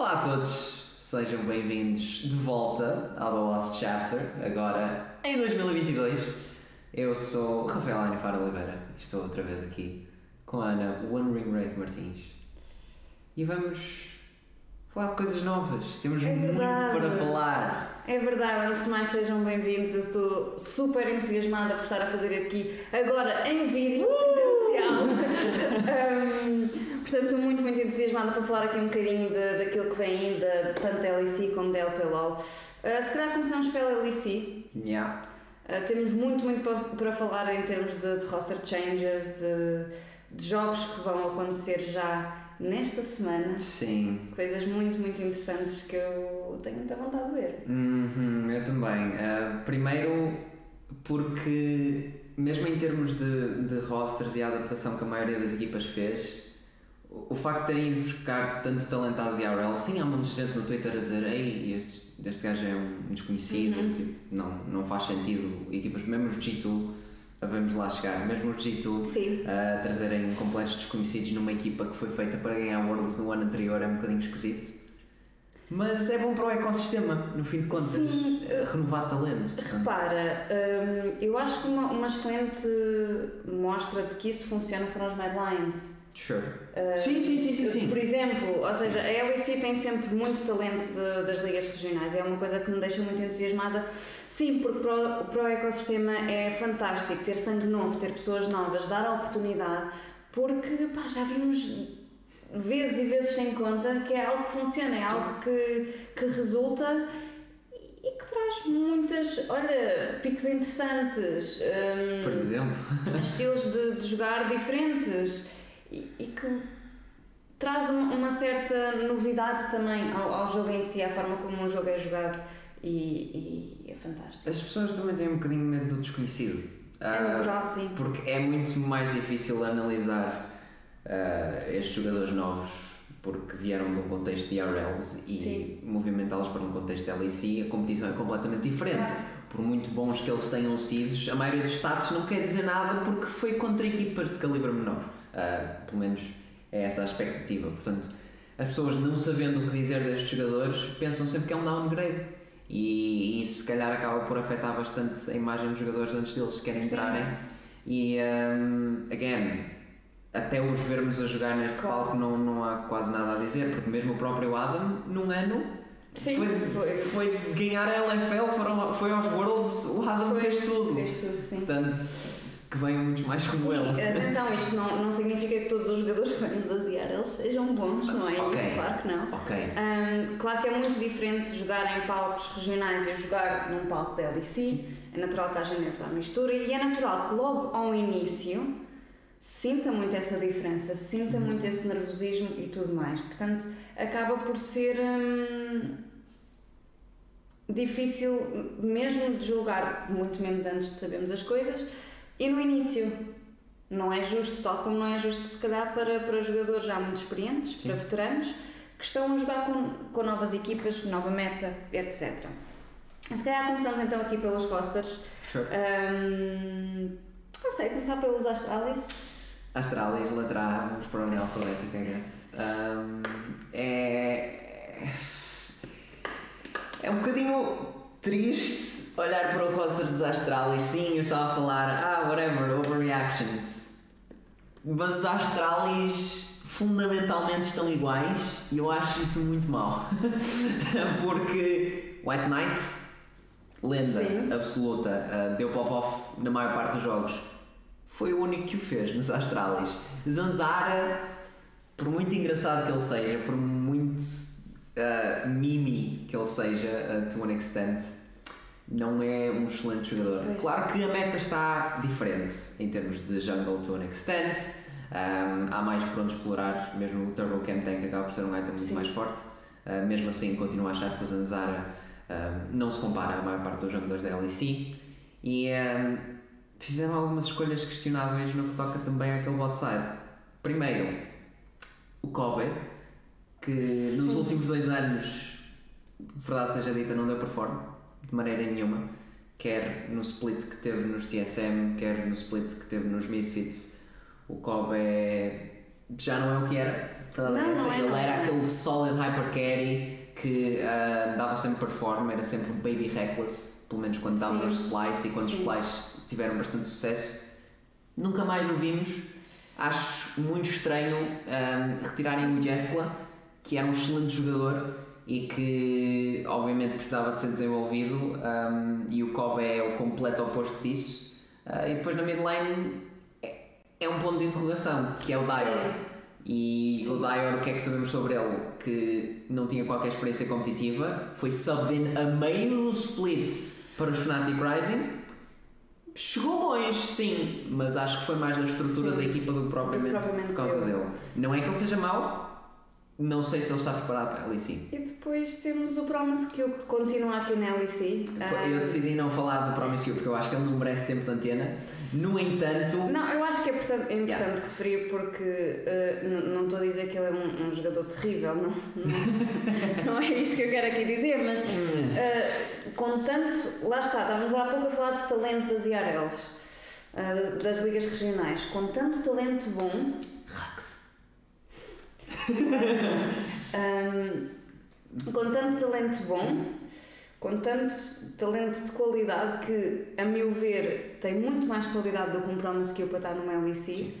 Olá a todos, sejam bem-vindos de volta ao The Lost Chapter, agora em 2022. Eu sou Rafael Anifar Oliveira, estou outra vez aqui com a Ana One Ring Wraith Martins e vamos falar de coisas novas. Temos É muito para falar. É verdade, antes de mais sejam bem-vindos. Eu estou super entusiasmada por estar a fazer aqui agora em vídeo presencial. Hum, portanto, estou muito, muito entusiasmada para falar aqui um bocadinho de, daquilo que vem ainda, tanto da LEC como da LPLOL. Uh, se calhar começamos pela LEC. Yeah. Uh, temos muito, muito para, para falar em termos de, de roster changes, de, de jogos que vão acontecer já nesta semana. Sim, Coisas muito, muito interessantes que eu tenho muita vontade de ver. Uhum, eu também. Uh, primeiro, porque, mesmo em termos de, de rosters e a adaptação que a maioria das equipas fez, o, facto de terem ido buscar tanto talento à ZRL, sim, há muita gente no Twitter a dizer: Ei, este, este gajo é um desconhecido, Uhum. tipo, não, não faz sentido. Equipas, mesmo os G2, vamos lá chegar, mesmo os G2 Sim. a trazerem completos desconhecidos numa equipa que foi feita para ganhar Worlds no ano anterior é um bocadinho esquisito. Mas é bom para o ecossistema, no fim de contas, Sim. eh, renovar talento. Repara, hum, eu acho que uma, uma excelente mostra de que isso funciona foram os Mad Lions. Sure. Uh, Sim, sim, sim, sim, sim. Por exemplo, ou seja, a LEC tem sempre muito talento de- das ligas regionais, é uma coisa que me deixa muito entusiasmada. Sim, porque para o, para o ecossistema é fantástico ter sangue novo, ter pessoas novas, dar a oportunidade, porque pá, já vimos vezes e vezes sem conta que é algo que funciona, é algo que, que resulta e que traz muitas, olha, piques interessantes. hum, Por exemplo. estilos de, de jogar diferentes e, e que traz uma, uma certa novidade também ao, ao jogo em si, à forma como o jogo é jogado e, e é fantástico. As pessoas também têm um bocadinho medo do desconhecido. É Ah, natural, sim. Porque é muito mais difícil analisar ah, estes jogadores novos porque vieram de um contexto de IRLs e movimentá-los para um contexto de LEC, a competição é completamente diferente. Por muito bons que eles tenham sido, a maioria dos status não quer dizer nada porque foi contra equipas de calibre menor. Ah, pelo menos é essa a expectativa. Portanto, as pessoas não sabendo o que dizer destes jogadores pensam sempre que é um downgrade. E, e isso se calhar acaba por afetar bastante a imagem dos jogadores antes deles sequerem Sim. entrarem. E, um, again, até os vermos a jogar neste Claro. palco não, não há quase nada a dizer, porque mesmo o próprio Adam, num ano, Sim, foi, foi. foi ganhar a LFL, foram, foi aos Worlds, o Adam Foi- fez tudo. Fez tudo, sim. Portanto, que venham muitos mais como Sim, ele. atenção, isto não, não significa que todos os jogadores que venham das eles sejam bons, não é Ok. isso? Claro que não. Ok. Hum, claro que é muito diferente jogar em palcos regionais e jogar num palco da LEC. É natural que haja nervos à mistura e é natural que logo ao início sinta muito essa diferença, sinta Uhum. muito esse nervosismo e tudo mais. Portanto, acaba por ser hum, difícil mesmo de julgar, muito menos antes de sabermos as coisas, e no início. Não é justo, tal como não é justo se calhar para, para jogadores já muito experientes, Sim. para veteranos, que estão a jogar com, com novas equipas, nova meta, etc. Se calhar começamos então aqui pelos rosters. Sure. Hum, não sei, começar pelos Astralis. Astralis, letra A, vamos para a ordem alfabética, I guess. Um, é. É um bocadinho triste olhar para o roster dos Astralis. Sim, eu estava a falar, ah, whatever, overreactions. Mas os Astralis fundamentalmente estão iguais e eu acho isso muito mau. Porque White Knight, lenda Sim. absoluta, uh, deu pop-off na maior parte dos jogos. Foi o único que o fez nos Astralis. Zanzara, por muito engraçado que ele seja, por muito uh, mimi que ele seja, uh, to an extent, não é um excelente jogador. Pois. Claro que a meta está diferente em termos de jungle to an extent. Um, há mais por onde explorar, mesmo o Turbo Cam Tank acaba por ser um item muito mais forte. Uh, mesmo assim, continuo a achar que o Zanzara um, não se compara à maior parte dos jogadores da LEC. E um, fizeram algumas escolhas questionáveis no que toca também àquele bot side. Primeiro, o Kobe, que Sim. nos últimos dois anos, verdade seja dita, não deu perform de maneira nenhuma. Quer no split que teve nos TSM, quer no split que teve nos Misfits. O Kobe é já não é o que era. Não, não é, Ele não era é. aquele solid hyper carry que ah, dava sempre perform, era sempre baby reckless, pelo menos quando dava nos splice e quando os splice tiveram bastante sucesso. Nunca mais o vimos. Acho muito estranho ah, retirarem o Jessica, que era um excelente jogador e que obviamente precisava de ser desenvolvido um, e o Kobe é o completo oposto disso. Uh, e depois na mid lane é, é um ponto de interrogação que é o Dyer. E o Dyer o que é que sabemos sobre ele? Que não tinha qualquer experiência competitiva foi subbed in a meio do split para os Fnatic Rising. Chegou longe sim mas acho que foi mais da estrutura Sim. da equipa do que propriamente, propriamente por causa dele. Não é que ele seja mau não sei se ele está preparado para a LEC E depois temos o Promise o que continua aqui na LEC. Ah, Eu decidi não falar do Promise You porque eu acho que ele não merece tempo de antena. No entanto, Não, eu acho que é importante, é importante referir porque n- não estou a dizer que ele é um, um jogador terrível, não, não, não é isso que eu quero aqui dizer, mas eh, contanto, lá está, estávamos há pouco a falar de talento das IRLs, eh, das ligas regionais, com tanto talento bom, Rax. Ahm, com tanto talento bom, com tanto talento de qualidade que, a meu ver, tem muito mais qualidade do que um Promise que eu para estar numa LEC,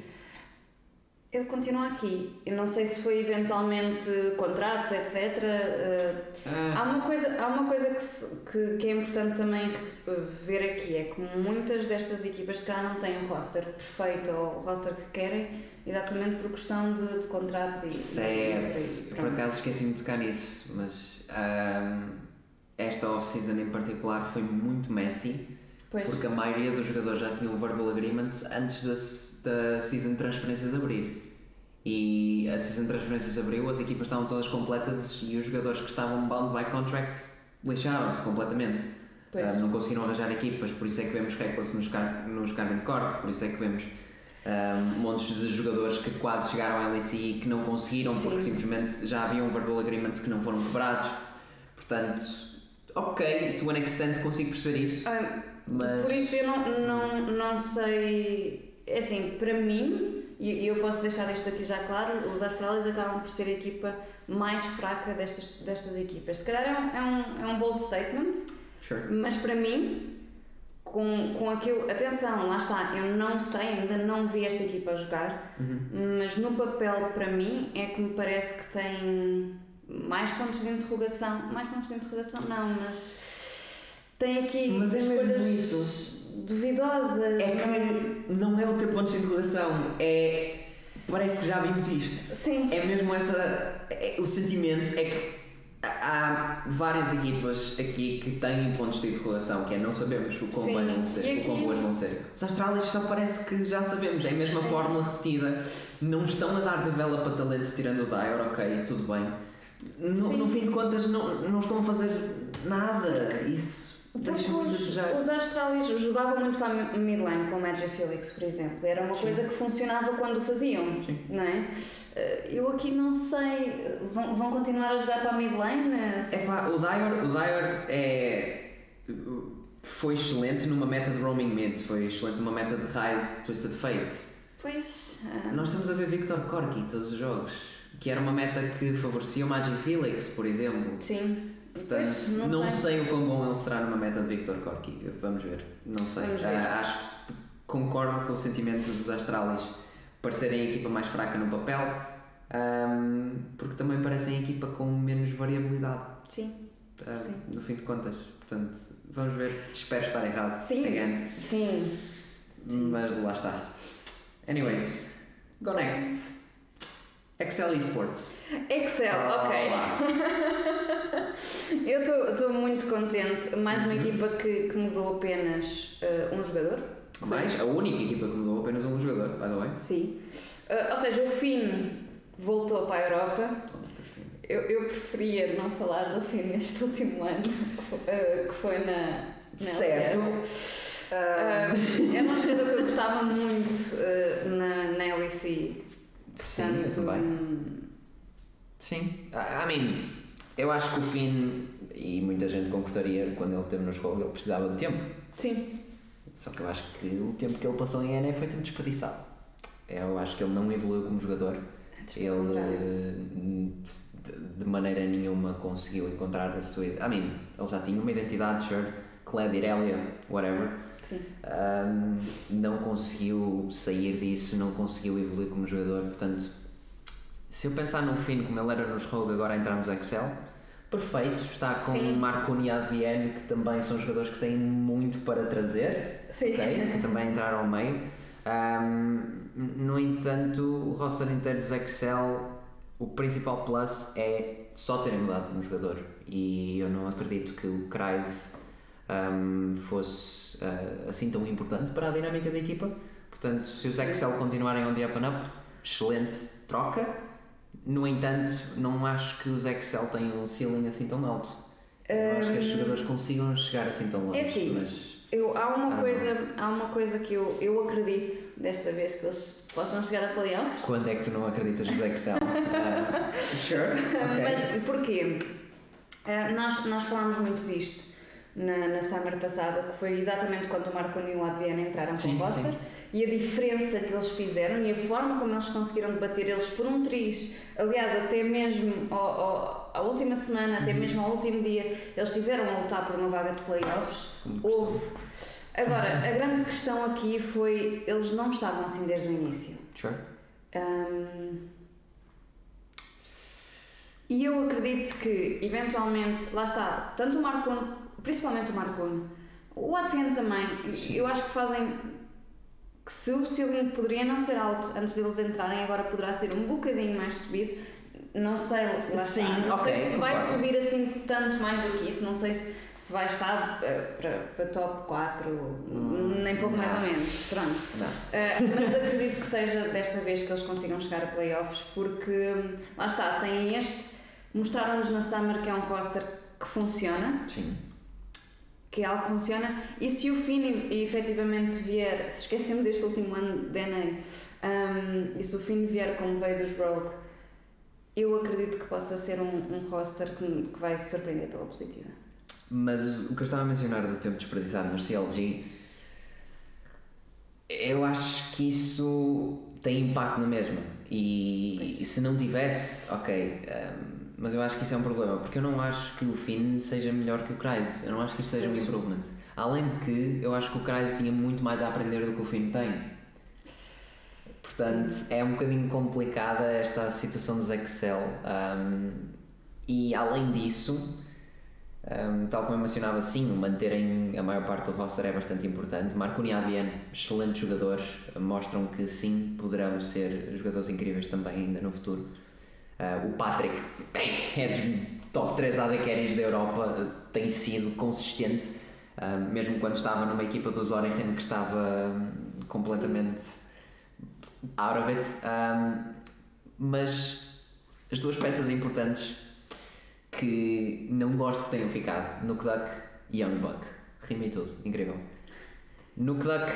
ele continua aqui. Eu não sei se foi eventualmente contratos, etc. eh, Há uma coisa, há uma coisa que, se- que, que é importante também ver aqui, é que muitas destas equipas se calhar não têm o roster perfeito ou o roster que querem, exatamente por questão de, de contratos e... Certo, e por acaso esqueci-me de tocar nisso, mas ahm, esta off-season em particular foi muito messy Pois. porque a maioria dos jogadores já tinham verbal agreements antes da, da season de transferências abrir. E a season de transferências abriu, as equipas estavam todas completas e os jogadores que estavam bound by contract lixaram-se completamente. Ah, não conseguiram arranjar equipas, por isso é que vemos Reckless nos, Car nos Carmen Corp, por isso é que vemos ah, montes de jogadores que quase chegaram à LEC e que não conseguiram porque Sim. simplesmente já haviam verbal agreements que não foram quebrados. Portanto, ok, to an extent consigo perceber isso, Ah, mas. Por isso eu não, não, não sei. É assim, para mim, e e eu posso deixar isto aqui já claro, os Astralis acabam por ser a equipa mais fraca destas, destas equipas. Se calhar é um, é um, é um bold statement, Sure. mas para mim, com, com aquilo. Atenção, lá está, eu não sei, ainda não vi esta equipa a jogar, Uhum. mas no papel, para mim, é que me parece que tem mais pontos de interrogação. Mais pontos de interrogação, não, mas. Tem aqui Mas é escolhas isso. duvidosas. É que não é o teu ponto de interrogação, é. Parece que já vimos isto. Sim, É mesmo essa. é- o sentimento é que há várias equipas aqui que têm pontos de interrogação, que é não sabemos o quão, Sim, bem vão ser, e o quão aqui- boas vão ser. Os Astralis só parece que já sabemos, é a mesma fórmula repetida. Não estão a dar develop a talento tirando o Dyer, ok, tudo bem. No, no fim de contas, não, não estão a fazer nada. Isso porque os, os Astralis jogavam muito para a mid lane com o Magic Felix, por exemplo. Era uma Sim. coisa que funcionava quando faziam, Sim. não é? Eh, Eu aqui não sei, vão, vão continuar a jogar para a mid lane? É pá, o Dyer, o Dyer é. Foi excelente numa meta de roaming mids, foi excelente numa meta de Rise Twisted Fate. Pois. ah, Nós estamos a ver Victor Corki todos os jogos, que era uma meta que favorecia o Magic Felix, por exemplo. sim. Portanto, Pois, não, não, sei. sei. o quão bom ele será numa meta de Victor Corki. Vamos ver, não sei. Ver. Ah, acho que concordo com o sentimento dos Astralis parecerem a equipa mais fraca no papel, ahm, porque também parecem a equipa com menos variabilidade. Sim, Ah, Sim. no fim de contas. Portanto, vamos ver. Espero estar errado. Sim. Again. sim. Mas lá está. Anyways, go next. Excel Esports. Excel, ok. Olá. Eu estou muito contente. Mais uma Uhum. equipa que, que mudou apenas eh, um jogador. Foi- Mais a única equipa que mudou apenas um jogador, by the way. Sim. Eh, ou seja, o Finn voltou para a Europa. Eu, eu preferia não falar do Finn neste último ano, eh, que foi na. na Certo. LCS. Eh, era um jogador que eu gostava muito na, na LEC. Sim, eu também. Sim. I I mean, eu acho que o Finn, e muita gente concordaria quando ele esteve no jogo, ele precisava de tempo. Sim. Só que eu acho que o tempo que ele passou em NA foi tempo desperdiçado. Eu acho que ele não evoluiu como jogador. Ele de, de maneira nenhuma conseguiu encontrar a sua. I mean, ele já tinha uma identidade, sure, Cled, Irelia, whatever. Um, não conseguiu sair disso, não conseguiu evoluir como jogador. Portanto, se eu pensar no fim como ele era nos Rogue, agora a entrar nos Excel, perfeito. Está com Sim. Marconi e Advienne, que também são jogadores que têm muito para trazer, Sim. ok? que também entraram ao meio. Um, no entanto, o roster inteiro dos Excel, o principal plus é só terem mudado no jogador. E eu não acredito que o Kreis um, fosse uh, assim tão importante para a dinâmica da equipa. Portanto, se os Excel continuarem on the up and up, excelente troca. No entanto, não acho que os Excel tenham um ceiling assim tão alto. Não acho que os jogadores consigam chegar assim tão longe. É assim. mas Eu, há, uma Ah, coisa, há uma coisa que eu, eu acredito desta vez que eles possam chegar a playoffs. quando é que tu não acreditas nos Excel? Ah, sure, ok. Mas porquê? Ah, nós, nós falámos muito disto na, na Summer passada, que foi exatamente quando o Marconi e o Adviana entraram Sim, com o roster sim. e a diferença que eles fizeram e a forma como eles conseguiram debater eles por um triz. Aliás, até mesmo ao, ao, à última semana, até Uhum. mesmo ao último dia, eles estiveram a lutar por uma vaga de playoffs. Houve. Agora, a grande questão aqui foi eles não estavam assim desde o início. Sure. Hum, e eu acredito que, eventualmente, lá está, tanto o Marconi, principalmente o Marconi, o Advent também, eu acho que fazem que se o ceiling poderia não ser alto antes deles entrarem, agora poderá ser um bocadinho mais subido. Não sei, lá Sim, está. Não ok, sei se vai concordo. subir assim tanto mais do que isso, não sei se, se vai estar eh, para, para top 4, Hum, nem pouco mais não. ou menos. Pronto. Uh, mas acredito que seja desta vez que eles consigam chegar a playoffs, porque hum, lá está, têm este. Mostraram-nos na Summer que é um roster que funciona, Sim. Que é algo que funciona, e se o e, efetivamente vier, se esquecemos este último ano de NA, um, e se o Finn vier como veio dos Rogue, eu acredito que possa ser um, um roster que, que vai se surpreender pela positiva. Mas o que eu estava a mencionar do tempo desperdiçado no CLG, eu acho que isso tem impacto na mesma. E, e se não tivesse, ok. um, mas eu acho que isso é um problema, porque eu não acho que o Finn seja melhor que o Kreis. Eu não acho que isto seja um improvement. Além de que eu acho que o Kreis tinha muito mais a aprender do que o Finn tem. Portanto, é um bocadinho complicada esta situação dos Excel. um, e além disso, um, tal como eu mencionava, sim, manterem a maior parte do roster é bastante importante. Marco Niavian, excelentes jogadores, mostram que sim, poderão ser jogadores incríveis também ainda no futuro. Uh, o Patrick é dos top 3 AD carries da Europa, tem sido consistente, uh, mesmo quando estava numa equipa do Zorigen que estava hum, completamente out of it. Um, mas as duas peças importantes que não gosto que tenham ficado, Nuke Duck e Young Buck. Rimei tudo, incrível. Nuke Duck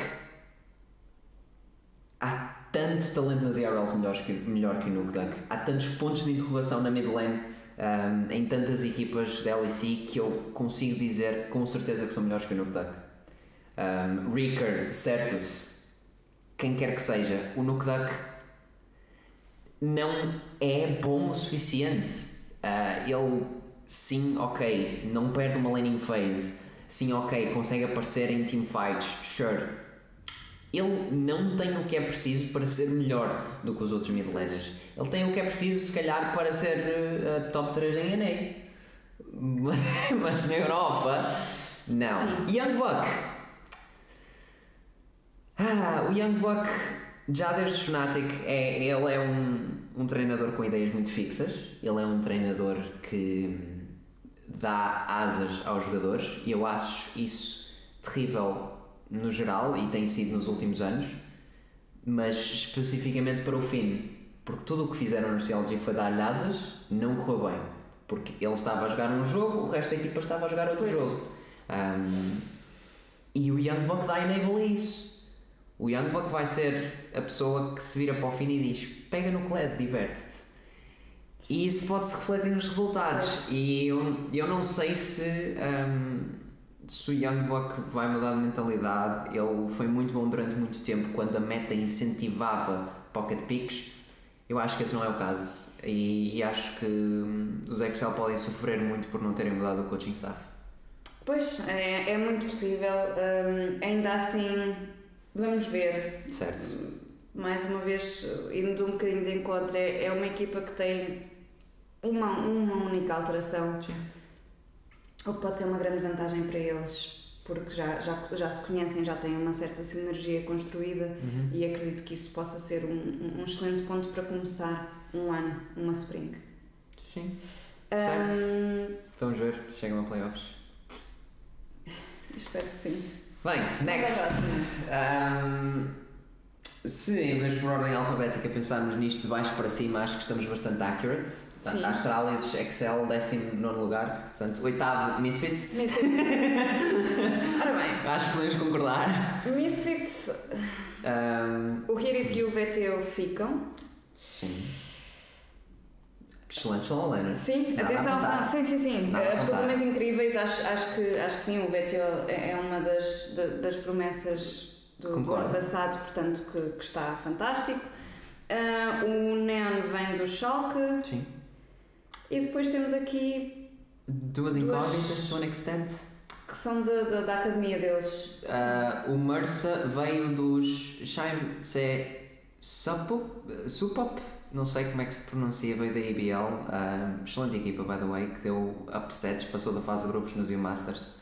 tanto talento nas IRLs melhores que, melhor que o Nuke Duck. Há tantos pontos de interrogação na mid lane um, em tantas equipas da LEC que eu consigo dizer com certeza que são melhores que o Nuke Duck. Um, Reaker, Certus, quem quer que seja, o Nuke Duck não é bom o suficiente. Ah, ele, sim, ok, não perde uma laning phase, sim, ok, consegue aparecer em teamfights, sure. Ele não tem o que é preciso para ser melhor do que os outros mid laners. Ele tem o que é preciso, se calhar, para ser uh, top 3 em NA. Mas na Europa, não. Young Buck. Ah, o Young Buck, já desde o Fnatic, é, ele é um, um treinador com ideias muito fixas. Ele é um treinador que dá asas aos jogadores e eu acho isso terrível no geral e tem sido nos últimos anos, mas especificamente para o Finn, porque tudo o que fizeram no CLG foi dar-lhe asas, não correu bem, porque ele estava a jogar um jogo, o resto da equipa estava a jogar outro Pois. jogo. Um, e o Young Buck dá enable a isso. O Young Buck vai ser a pessoa que se vira para o Finn e diz: pega no Cled, diverte-te. E isso pode-se refletir nos resultados. E eu, eu não sei se, um, se o Young Buck vai mudar de mentalidade. Ele foi muito bom durante muito tempo quando a meta incentivava pocket picks. Eu acho que esse não é o caso e, e acho que hum, os Excel podem sofrer muito por não terem mudado o coaching staff. Pois, é, é muito possível. Hum, ainda assim, vamos ver. Certo. Mais uma vez, indo um bocadinho de encontro, é, é uma equipa que tem uma, uma única alteração. Sim. O que pode ser uma grande vantagem para eles, porque já, já, já se conhecem, já têm uma certa sinergia construída Uhum. e acredito que isso possa ser um, um excelente ponto para começar um ano, uma spring. Sim. Certo. Hum, Vamos ver se chegam a playoffs. espero que sim. Bem, next. Ahm, se em vez de por ordem alfabética pensarmos nisto de baixo para cima, acho que estamos bastante accurate. Sim. Astralis, Excel, 19 lugar. Portanto, oitavo, Misfits. Misfits. Ora Acho que podemos concordar. bem, Misfits, Ahm, o Hirit e o VTO ficam. sim. Excelente solo laner. Sim, Nada atenção, são, sim, sim, sim, Nada absolutamente incríveis. Acho, acho, que, acho que sim, o VTO é é uma das, da- das promessas do, do ano passado, portanto, que, que está fantástico. Ah, o Neon vem do Schalke Sim. e depois temos aqui Duas incógnitas, to an extent. que são de, de- da academia deles. Ah, o Mersa veio dos Shime Se Supop, não sei como é que se pronuncia, veio da EBL. Ah, excelente equipa, by the way, que deu upsets, passou da fase de grupos nos U-Masters.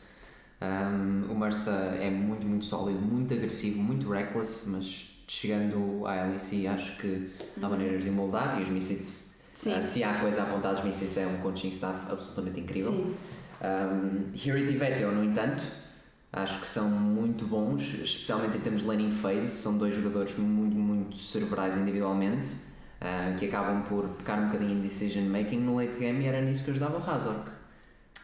Um, o Mersa é muito, muito sólido, muito agressivo, muito reckless, mas chegando à LEC acho que há maneiras de moldar e os Misfits, Sim. ah, se há coisa a apontar dos Misfits é um coaching staff absolutamente incrível. Sim. Um, Hirit e Vettel, no entanto, acho que são muito bons, especialmente em termos de laning phase. São dois jogadores muito, muito cerebrais individualmente, uh, que acabam por pecar um bocadinho em decision making no late game e era nisso que ajudava o Hazard.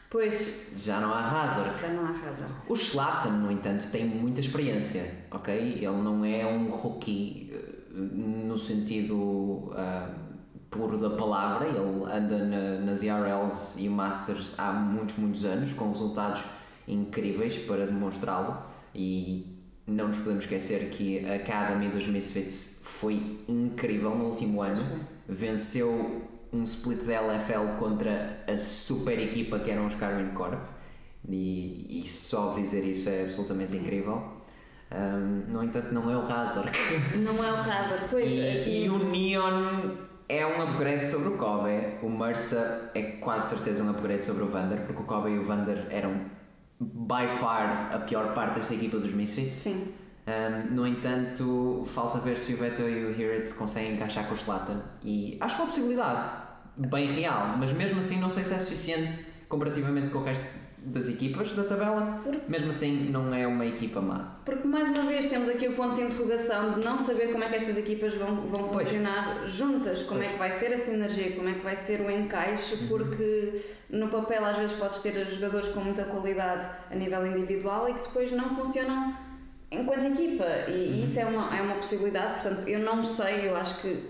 Pois, Já não há Hazard. já não há razão. O Slatan, no entanto, tem muita experiência, ok? Ele não é um rookie eh, no sentido uh, puro da palavra, ele anda na, nas IRLs e Masters há muitos, muitos anos, com resultados incríveis para demonstrá-lo e não nos podemos esquecer que a Academy dos Misfits foi incrível no último ano, venceu um split da LFL contra a super equipa que eram os Carmen Corp e, e só dizer isso é absolutamente incrível. Um, no entanto, não é o Hazard. Não é o Hazard, pois. E, aqui- e o Neon é um upgrade sobre o Kobe. O Mercer é quase certeza um upgrade sobre o Vander, porque o Kobe e o Vander eram by far a pior parte desta equipa dos Misfits. Sim. Um, no entanto, falta ver se o Veto e o Hirit conseguem encaixar com o Slatan. E acho uma possibilidade bem real, mas mesmo assim não sei se é suficiente comparativamente com o resto das equipas da tabela. Mesmo assim, não é uma equipa má. Porque mais uma vez temos aqui o ponto de interrogação de não saber como é que estas equipas vão, vão Pois. funcionar juntas, como Pois. é que vai ser a sinergia, como é que vai ser o encaixe, porque no papel às vezes podes ter jogadores com muita qualidade a nível individual e que depois não funcionam enquanto equipa e isso é uma, é uma possibilidade, portanto eu não sei, eu acho que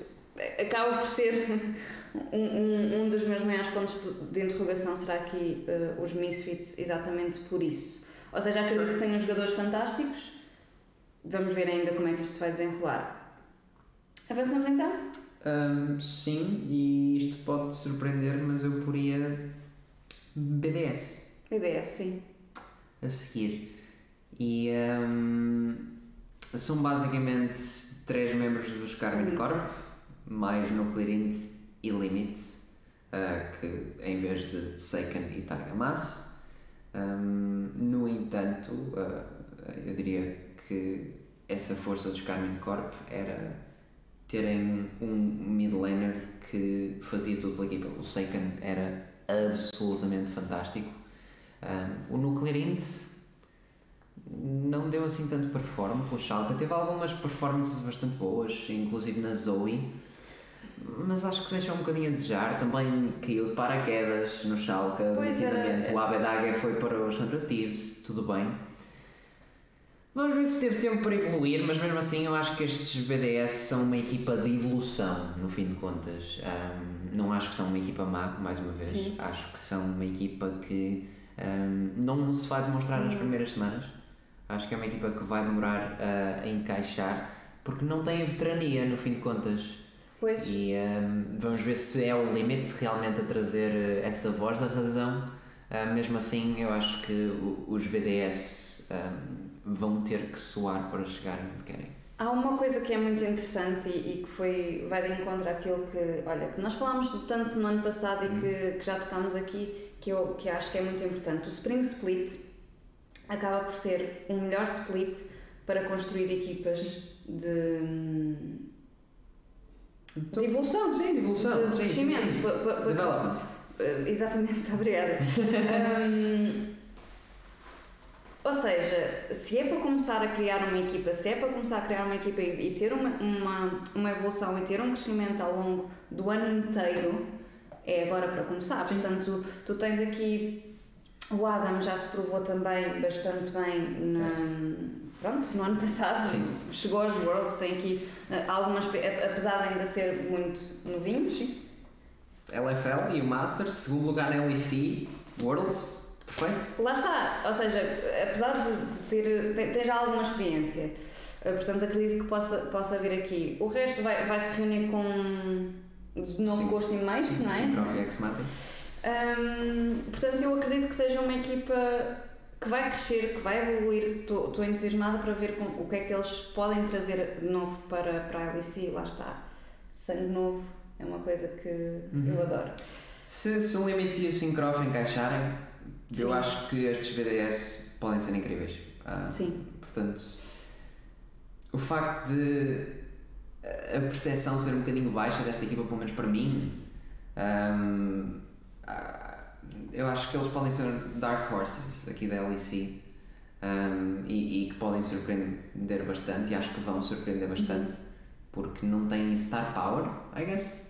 acaba por ser um, um, um dos meus maiores pontos de, interrogação será aqui eh, os Misfits exatamente por isso. Ou seja, acredito que tenham jogadores fantásticos. Vamos ver ainda como é que isto se vai desenrolar. Avançamos então? Um, sim, e isto pode surpreender, mas eu poria BDS BDS, sim. a seguir. E um, são basicamente três membros dos Carmen Corp, mais Nuclear Int e Limit, uh, que em vez de Seiken e Targamas. Um, no entanto, uh, eu diria que essa força dos Carmen Corp era terem um mid laner que fazia tudo pela equipa. O Seiken era absolutamente fantástico. Um, o Nuclear Int não deu assim tanto performance pelo Schalke. Teve algumas performances bastante boas, inclusive na Zoe, mas acho que deixou um bocadinho a desejar. Também caiu de paraquedas no Schalke, nitidamente. O Abedaga foi para os 100 Thieves, tudo bem. Vamos ver se teve tempo para evoluir, mas mesmo assim eu acho que estes BDS são uma equipa de evolução, no fim de contas. Ahm, não acho que são uma equipa má, mais uma vez. Sim. Acho que são uma equipa que ahm, não se vai demonstrar nas primeiras semanas. Acho que é uma equipa que vai demorar a, a encaixar, porque não tem veterania, no fim de contas. Pois. E um, vamos ver se é o limite realmente a trazer eh, essa voz da razão. Uh, mesmo assim, eu acho que o- os BDS um, vão ter que soar para chegarem onde querem. Há uma coisa que é muito interessante e, e que foi, vai de encontro àquilo que, olha, que nós falámos tanto no ano passado e que, que já tocámos aqui, que eu que acho que é muito importante. O Spring Split acaba por ser o melhor split para construir equipas de, de evolução, Sim, de evolução. de, de sim, sim, crescimento. sim. pa- pa- pa- Development. Uh, Exatamente, obrigada. Hum, ou seja, se é para começar a criar uma equipa, se é para começar a criar uma equipa e, e ter uma, uma, uma evolução e ter um crescimento ao longo do ano inteiro, é agora para começar. Portanto, tu, tu tens aqui. O Adam já se provou também bastante bem na, pronto, no ano passado. Sim. Chegou aos Worlds, tem aqui uh, algumas. Apesar de ainda ser muito novinho, Sim. LFL e o Masters, segundo lugar na LEC, Worlds, perfeito. Lá está, ou seja, apesar de, ter, ter, ter já alguma experiência, eh, portanto acredito que possa, possa vir aqui. O resto vai, vai se reunir com de novo Sim. com os teammates, Sim, não é? sim, Prof. e X-Matic. Hum, portanto, eu acredito que seja uma equipa que vai crescer, que vai evoluir. Estou estou entusiasmada para ver com, o que é que eles podem trazer de novo para, para a LEC. Lá está, sangue novo é uma coisa que Uhum. eu adoro. Se, se o Limit e o Syncrof encaixarem, eu Sim. acho que estes BDS podem ser incríveis. Ah, Sim, Portanto, o facto de a percepção ser um bocadinho baixa desta equipa, pelo menos para mim, ah, eu acho que eles podem ser dark horses aqui da LEC ahm, e, e que podem surpreender bastante, e acho que vão surpreender bastante, porque não têm star power, I guess.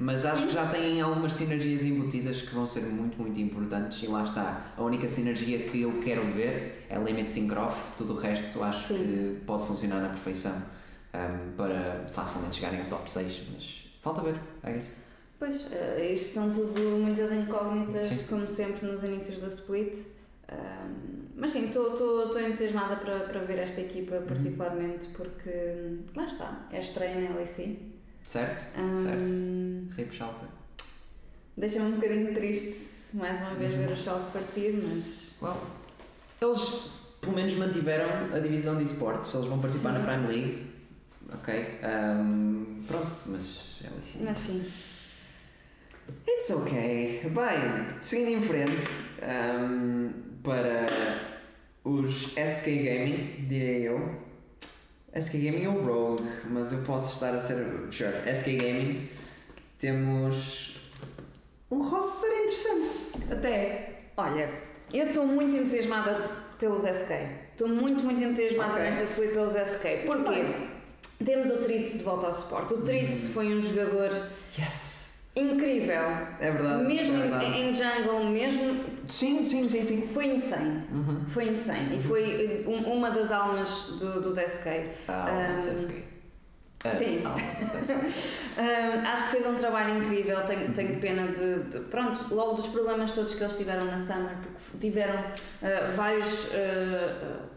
Mas acho Sim. que já têm algumas sinergias embutidas que vão ser muito, muito importantes. E lá está. A única sinergia que eu quero ver é Limit Syncrof. Tudo o resto acho Sim. que pode funcionar na perfeição um, para facilmente chegarem ao top 6. Mas falta ver, I guess. Pois, eh, isto são tudo muitas incógnitas, Sim. como sempre nos inícios da split. Mas sim, estou entusiasmada para, para ver esta equipa, Uhum. particularmente, porque hum, lá está, é estreia na LEC. Certo? Ahm, Certo. Rip Schalke. Deixa-me um bocadinho triste, mais uma vez, Uhum. ver o Schalke partir, mas. Well, eles pelo menos mantiveram a divisão de esportes. Eles vão participar Sim. na Prime League. Ok. um, pronto, mas é assim. Mas sim. It's ok. Bem, seguindo em frente um, para os SK Gaming, direi eu. SK Gaming ou Rogue, mas eu posso estar a ser. Sure. SK Gaming, temos um roster interessante. Até. Olha, eu estou muito entusiasmada pelos SK. Estou muito, muito entusiasmada Ok. nesta split pelos SK. Porquê? Temos o Tritz de volta ao suporte. O Tritz Uhum. foi um jogador Yes! Incrível. É verdade. Mesmo é em, verdade. em jungle, mesmo Sim, sim, sim, sim. foi insane. Uhum. Foi insane. E foi um- uma das almas do, dos SK. Ah, Um, SK. Ah, sim. Um, acho que fez um trabalho incrível. Tenho, tenho pena de, de- Pronto, logo dos problemas todos que eles tiveram na Summer, porque tiveram uh, vários. uh, uh,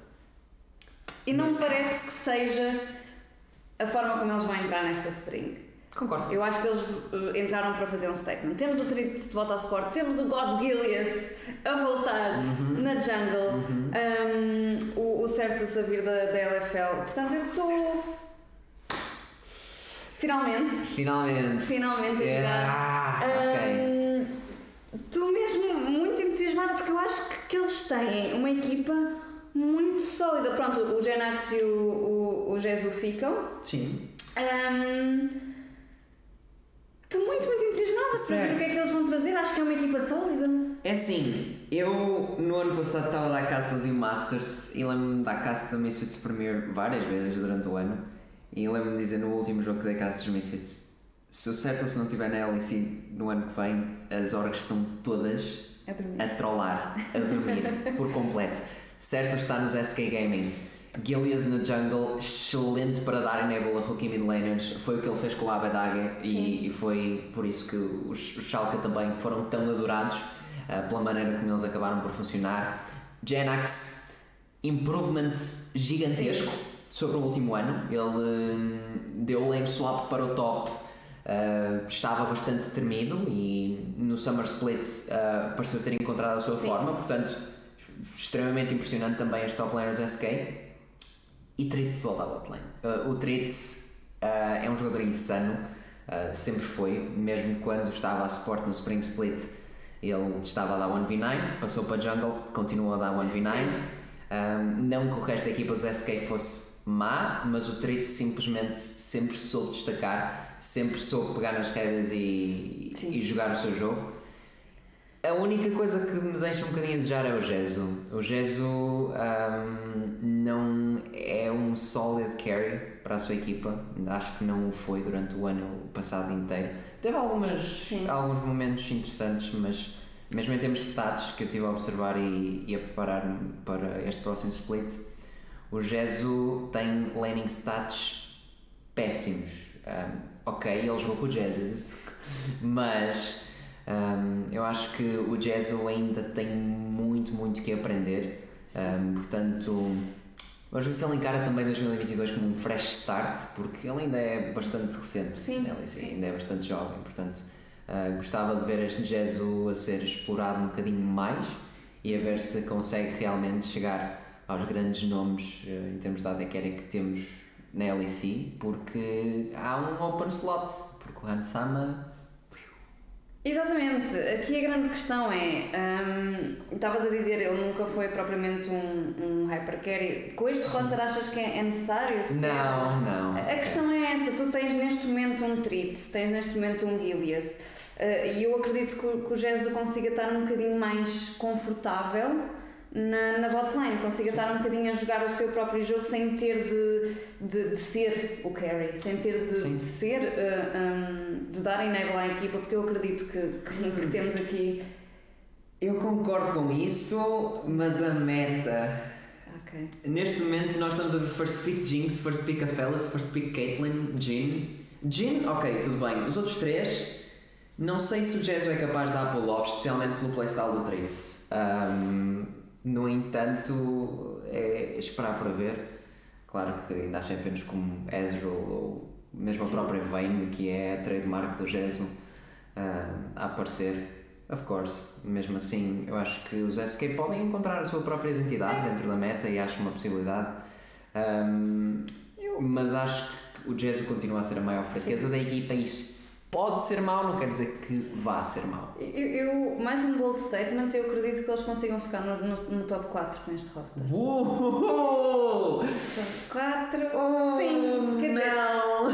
e não me parece que seja a forma como eles vão entrar nesta Spring. Concordo. Eu acho que eles uh, entraram para fazer um statement. Temos o Tritz de volta ao suporte, temos o God Gilias a voltar Uhum. na jungle, Uhum. um, o, o Certus a vir da, da LFL. Portanto, eu estou. Finalmente. Finalmente. Finalmente a yeah. ok. Estou mesmo muito entusiasmada porque eu acho que, que eles têm uma equipa muito sólida. Pronto, o Genax e o, o, o Jesu ficam. Sim. Estou muito, muito entusiasmada para ver o que é que eles vão trazer. Acho que é uma equipa sólida. É assim, eu no ano passado estava a dar castas em Masters e lembro-me de dar casta da Misfits Premier várias vezes durante o ano e lembro-me de dizer no último jogo que dei castas dos Misfits se o certo ou se não estiver na LEC no ano que vem, as orgs estão todas É dormir. a trollar, a dormir por completo. Certo está nos SK Gaming. Gilias na jungle, excelente para dar enable a rookie mid laners. Foi o que ele fez com o Abedaga Sim. e, e foi por isso que os, os Schalke também foram tão adorados ah, pela maneira como eles acabaram por funcionar. Genax, improvement gigantesco sobre o último ano. Ele hum, deu lane swap para o top Uh, estava bastante tremido e no Summer Split uh, pareceu ter encontrado a sua Sim. forma, portanto, extremamente impressionante também as top laners SK. E Tritz de volta à botlane. Uh, o Tritz uh, é um jogador insano, uh, sempre foi, mesmo quando estava a suporte no Spring Split, ele estava a dar 1v9, passou para jungle, continuou a dar 1v9. Um, não que o resto da equipa dos SK fosse má, mas o Tritz simplesmente sempre soube destacar, sempre soube pegar nas rédeas e, e jogar o seu jogo. A única coisa que me deixa um bocadinho a desejar é o Jesu. O Jesu um, não é um solid carry para a sua equipa. Acho que não o foi durante o ano passado inteiro. Teve algumas, Sim. alguns momentos interessantes, mas mesmo em termos de stats que eu estive a observar e, e a preparar-me para este próximo split, o Jesu tem laning stats péssimos. Um, ok, ele jogou com o Jesus, mas um, eu acho que o Jesu ainda tem muito, muito que aprender. Um, portanto, vamos ver se ele encara também 2022 como um fresh start, porque ele ainda é bastante recente. Sim, Ele sim. ainda é bastante jovem, portanto, uh, gostava de ver este Jesu a ser explorado um bocadinho mais e a ver se consegue realmente chegar aos grandes nomes uh, em termos de AD carry que temos na LEC, porque há um open slot, porque o Hansama Exatamente, aqui a grande questão é, hum, estavas a dizer, ele nunca foi propriamente um, um hypercarry. Com este roster achas que é necessário? sequer? Não, não. A questão é essa, tu tens neste momento um Tritz, tens neste momento um Gilias eh, e eu acredito que, o- que o Jesus consiga estar um bocadinho mais confortável na, na botlane, consiga estar um bocadinho a jogar o seu próprio jogo sem ter de, de, de ser o carry, sem ter de, de ser, eh, hum, de dar enable à equipa, porque eu acredito que, que, que temos aqui. Eu concordo com isso, mas a meta. Ok. Neste momento nós estamos a ver first pick Jinx, first pick Aphelios, first pick Caitlyn, Jin. Jin, ok, tudo bem. Os outros três, não sei se o Jesu é capaz de dar pull-off, especialmente pelo playstyle do Traits. Um, no entanto, é esperar para ver. Claro que ainda há champions como Ezreal ou mesmo a Sim. própria Vayne, que é a trademark do Jesu, um, a aparecer. Of course, mesmo assim, eu acho que os SK podem encontrar a sua própria identidade dentro da meta e acho uma possibilidade. Um, mas acho que o Jesu continua a ser a maior fraqueza da equipa e isso pode ser mau, não quer dizer que vá ser mau. Eu, eu- mais um bold statement, eu acredito que eles consigam ficar no, no, no top 4 com este roster. Uou! Top 4, Oh, sim, quer dizer, não!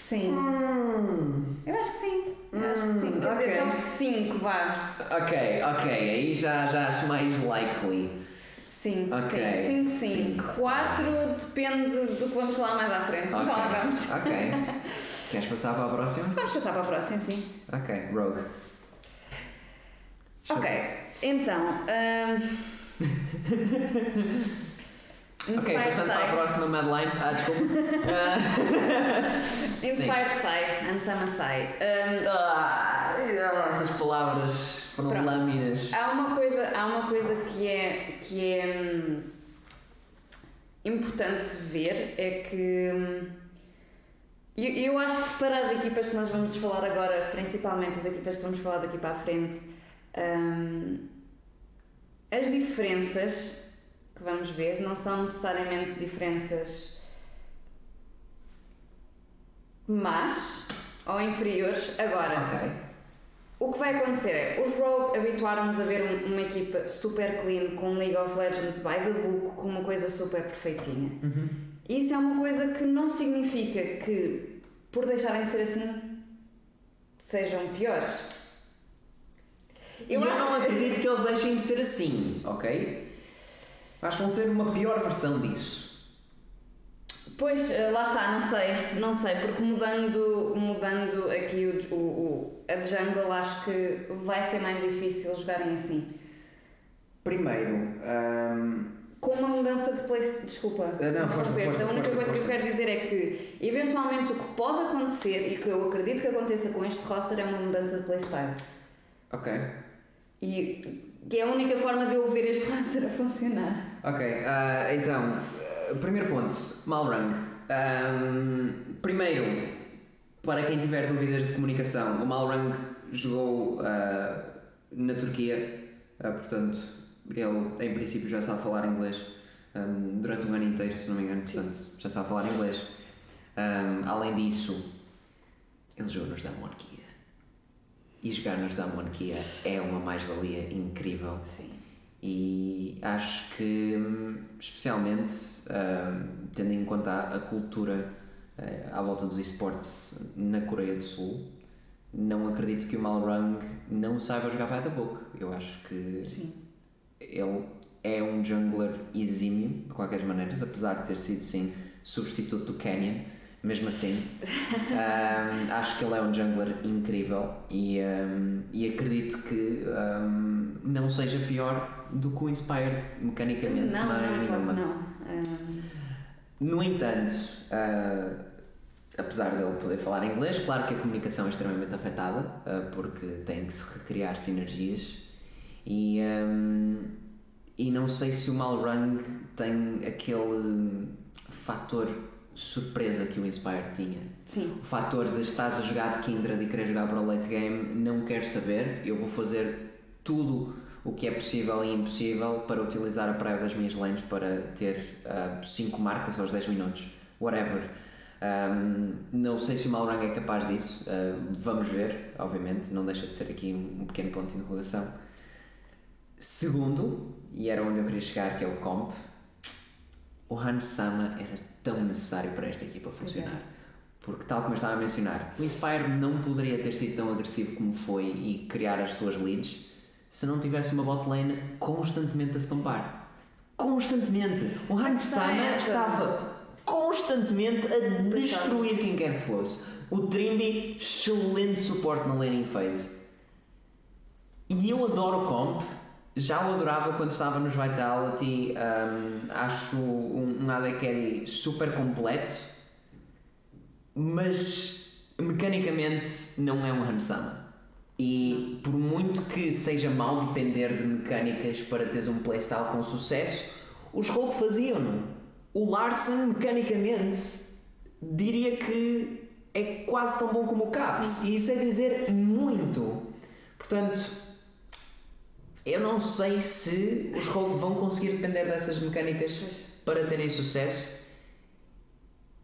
sim. Hum, Eu acho que sim. Eu acho que sim. Quer ok. dizer, top 5, vá. ok, ok, aí já, já acho mais likely. Sim, Ok, sim, 5, sim. cinco. 4 depende do que vamos falar mais à frente. Mas já lá vamos. ok. Queres passar para a próxima? Vamos passar para a próxima, sim. Ok, Rogue. Ok, então. Um... Ok, Inspired passando para a próxima Madlines. Ah, desculpa. Ah, Inspired Side, Ansama Side. Um, ah, essas palavras foram Pronto. lâminas. Há uma coisa, há uma coisa que é, que é hum, importante ver, é que hum, eu, eu acho que para as equipas que nós vamos falar agora, principalmente as equipas que vamos falar daqui para a frente, hum, as diferenças que vamos ver não são necessariamente diferenças más ou inferiores. Agora, Ok. o que vai acontecer é, os Rogue habituaram-nos a ver um- uma equipa super clean, com League of Legends by the book, com uma coisa super perfeitinha. Uhum. Isso é uma coisa que não significa que, por deixarem de ser assim, sejam piores. Eu, não acredito que eles deixem de ser assim, ok? Acho que vão ser uma pior versão disso. Pois, eh, lá está, não sei, não sei, porque mudando, mudando aqui o, o, o- a jungle, acho que vai ser mais difícil jogarem assim. Primeiro, hum, Com uma mudança de place. Desculpa. Ah, não, força, força, A única força, coisa que força. eu quero dizer é que, eventualmente, o que pode acontecer e que eu acredito que aconteça com este roster é uma mudança de playstyle. ok. E que é a única forma de eu ver este roster a funcionar. Ok, ah, então, ah, primeiro ponto, Malrang. Ahm, primeiro, para quem tiver dúvidas de comunicação, o Malrang jogou uh, na Turquia, uh, portanto, ele em princípio já sabe falar inglês um, durante um ano inteiro, se não me engano, portanto, Sim. já sabe falar inglês. Um, além disso, ele jogou nos da monarquia. E jogar nos da monarquia é uma mais-valia incrível. Sim. E acho que, especialmente, um, tendo em conta a cultura uh, à volta dos esportes na Coreia do Sul, não acredito que o Malrang não saiba jogar by the book. Eu acho que Sim. Ele é um jungler exímio, de qualquer maneira, apesar de ter sido, sim, substituto do Canyon. Mesmo assim, um, acho que ele é um jungler incrível e, um, e acredito que um, não seja pior do que o Inspired mecanicamente, não, de não, nenhuma. Não. No entanto, uh, apesar dele poder falar inglês, claro que a comunicação é extremamente afetada, uh, porque tem que se recriar sinergias e, um, e não sei se o Malrang tem aquele fator surpresa que o Inspire tinha. Sim. O fator de estás a jogar Kindred e querer jogar para o late game, não quero saber, eu vou fazer tudo o que é possível e impossível para utilizar a praia das minhas lanes para ter 5 uh, marcas aos 10 minutos, whatever. Um, não sei se o Malrang é capaz disso, uh, vamos ver, obviamente, não deixa de ser aqui um, um pequeno ponto de interrogação. Segundo, e era onde eu queria chegar, que é o comp, o Hans Sama era tão necessário para esta equipa funcionar. Porque, tal como eu estava a mencionar, o Inspire não poderia ter sido tão agressivo como foi e criar as suas leads se não tivesse uma bot lane constantemente a estampar. Constantemente! O Hans Sama estava constantemente a destruir quem quer que fosse. O Trimby, excelente suporte na laning phase. E eu adoro o comp, já o adorava quando estava nos Vitality, um, acho um, um AD Carry super completo, mas mecanicamente não é um Hansama. E por muito que seja mal depender de mecânicas para teres um playstyle com sucesso, os Rogue faziam-no. O Larsen, mecanicamente, diria que é quase tão bom como o Caps. E isso é dizer muito. Portanto, eu não sei se os Rogue vão conseguir depender dessas mecânicas para terem sucesso.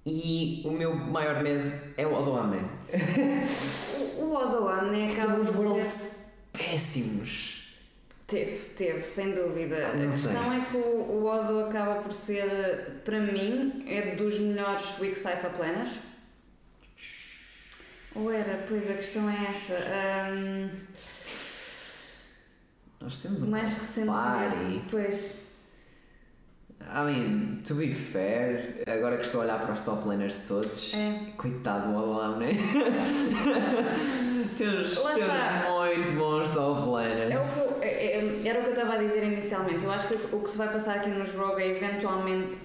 E o meu maior medo é o Odoamne. o Odoamne acaba Teve por ser... péssimos. Teve, teve, sem dúvida. Ah, a questão sei. é que o, o Odo acaba por ser, para mim, é dos melhores weak side top laners. Ou era? Pois a questão é essa. Um, Nós temos um mais recentemente, pois. I mean, to be fair, agora que estou a olhar para os top laners de todos, É. coitado do temos, Lá temos está. muito bons top É laners. que eu- é- é- era o que eu estava a dizer inicialmente. Eu acho que o que se vai passar aqui nos Rogue é eventualmente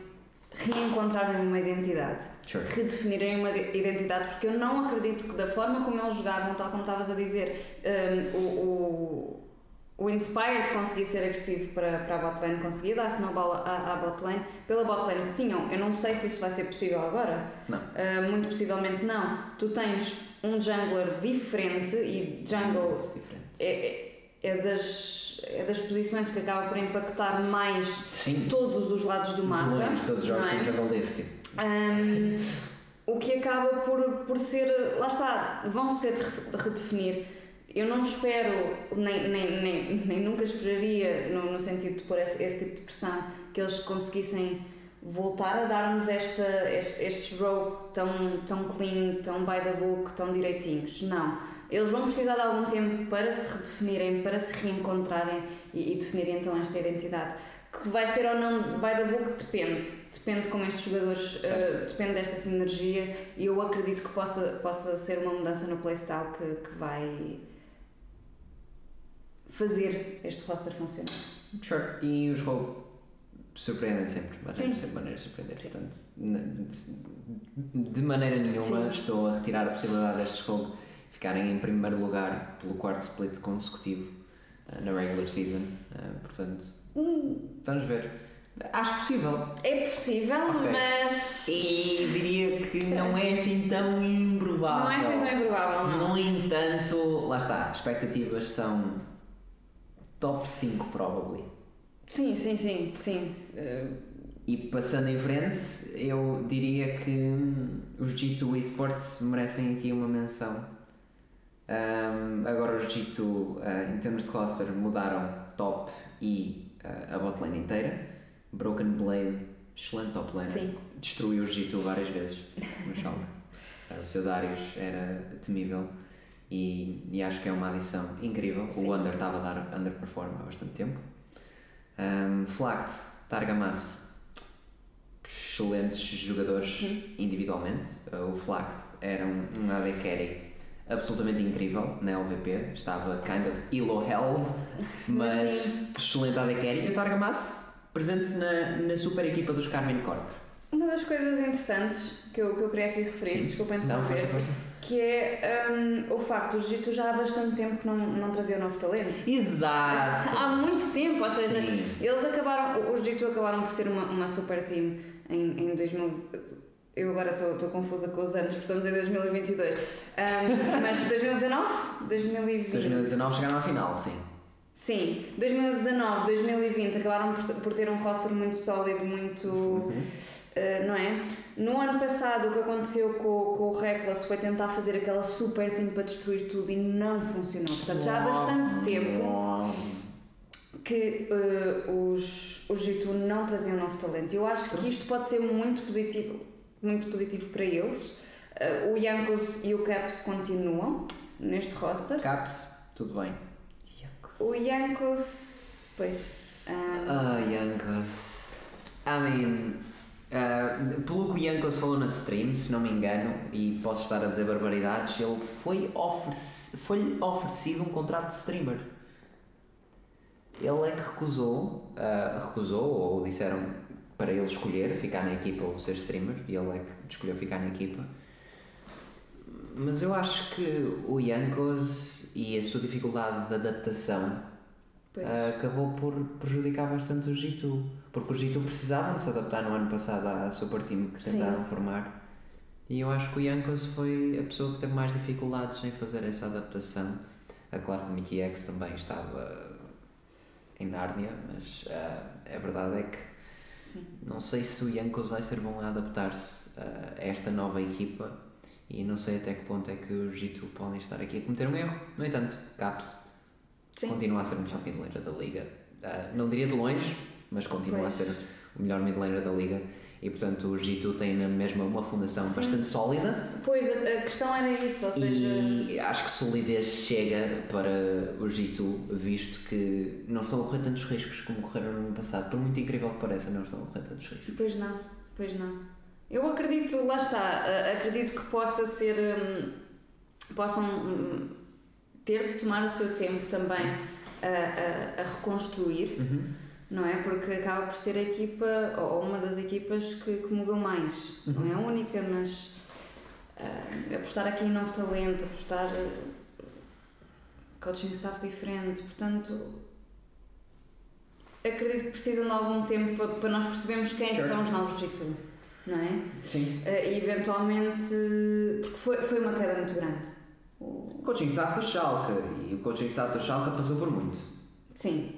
reencontrarem uma identidade. Sure. redefinirem uma de- identidade, porque eu não acredito que da forma como eles jogavam, tal como estavas a dizer, um, o, o, o Inspired conseguia ser agressivo para, para a botlane, conseguia dar snowball à, à botlane, pela botlane que tinham. Eu não sei se isso vai ser possível agora. Não. Uh, muito possivelmente não. Tu tens um jungler diferente e jungle é, é, é das, é das posições que acaba por impactar mais Sim. todos os lados do mapa. longe, todos os jogos não é? jungle lift. Um, o que acaba por, por ser. Lá está, vão ser de redefinir. Eu não espero, nem, nem, nem, nem nunca esperaria, no, no sentido de pôr esse, esse tipo de pressão, que eles conseguissem voltar a dar-nos esta, estes, estes rogue tão, tão clean, tão by the book, tão direitinhos. Não. Eles vão precisar de algum tempo para se redefinirem, para se reencontrarem e, e definirem então esta identidade. Que vai ser ou não by the book depende. Depende de como estes jogadores, eh, depende desta sinergia e eu acredito que possa, possa ser uma mudança no playstyle que, que vai fazer este roster funcionar. Sure. E os Rogue surpreendem sempre, mas Sim. sempre maneira de surpreender. Sim. Portanto, de maneira nenhuma Sim. estou a retirar a possibilidade destes Rogue ficarem em primeiro lugar pelo quarto split consecutivo uh, na regular season. Uh, portanto, Hum, vamos ver. Acho possível. É possível, Ok. mas. E diria que não é assim tão improvável. Não é assim tão improvável, não. No entanto, lá está, expectativas são top 5 probably. Sim, sim, sim, sim. Eh, E passando em frente, eu diria que hum, os G2 Esports merecem aqui uma menção. Hum, agora os G2, ah, em termos de roster, mudaram top e ah, a botlane inteira. Broken Blade, excelente top laner. Sim. Destruiu os G2 várias vezes no. Ah, o seu Darius era temível e, e acho que é uma adição incrível. Sim. O Under estava a dar underperform há bastante tempo. Um, Flact, Targamas, excelentes jogadores Sim. individualmente. Uh, o Flact era um, um AD Carry absolutamente incrível na LVP, estava kind of elo held, mas excelente AD Carry. E o Targamas, presente na, na super equipa dos Carmine Corp. Uma das coisas interessantes que eu, que eu queria aqui referir, Sim. desculpa Não, interromper. Que é hum, o facto dos Jiu já há bastante tempo que não, não trazia novo talento. Exato! Há muito tempo, ou seja, Sim. eles acabaram, os Jiu acabaram por ser uma, uma super team em, em 2000. Eu agora estou confusa com os anos, porque estamos em 2022. Hum, mas 2019? 2020? 2019 chegaram à final, sim. Sim, 2019, 2020 acabaram por, por ter um roster muito sólido, muito. Uh, não é? No ano passado, o que aconteceu com, com o Reckless foi tentar fazer aquela super team para destruir tudo e não funcionou. Portanto, já há bastante tempo que uh, os, os G2 não traziam novo talento. Eu acho que isto pode ser muito positivo, muito positivo para eles. Uh, o Yankos e o Caps continuam neste roster. Caps, tudo bem. O Yankos, pois. um, Ah, Yankos. I mean, uh, pelo que o Yankos falou na stream, se não me engano, e posso estar a dizer barbaridades, ele foi, ofereci foi oferecido um contrato de streamer. Ele é que recusou, uh, recusou, ou disseram para ele escolher ficar na equipa ou ser streamer, e ele é que escolheu ficar na equipa. Mas eu acho que o Yankos e a sua dificuldade de adaptação ah, acabou por prejudicar bastante o G2 porque os G2 precisavam de se adaptar no ano passado à super team que Sim. tentaram formar. E eu acho que o Yankos foi a pessoa que teve mais dificuldades em fazer essa adaptação. É claro que o Mickey X também estava em Nárnia mas ah, a verdade é que Sim. não sei se o Yankos vai ser bom a adaptar-se ah, a esta nova equipa e não sei até que ponto é que os G2 podem estar aqui a cometer um erro. No entanto, Caps Sim. continua a ser o melhor mid laner da liga. Ah, não diria de longe, mas continua Pois. a ser o melhor mid laner da liga. E portanto o G2 tem na mesma uma fundação Sim. bastante sólida Pois, a, a questão era isso, ou seja. e acho que solidez chega para o G2, visto que não estão a correr tantos riscos como correram no ano passado. Por muito incrível que pareça, não estão a correr tantos riscos. Pois não, pois não. Eu acredito, lá está, acredito que possa ser. hum, possam hum, ter de tomar o seu tempo também a, a, a reconstruir, Uhum. não é? Porque acaba por ser a equipa, ou uma das equipas que, que mudou mais. Não é a única, mas ah, apostar aqui em novo talento, apostar ah, coaching staff diferente, portanto. Acredito que precisam de algum tempo para, para nós percebermos quem é Sure. são os novos G2, não é? Sim. Ah, e eventualmente. Porque foi, foi uma queda muito grande. O- coaching staff do Schalke e o coaching staff do Schalke passou por muito. Sim.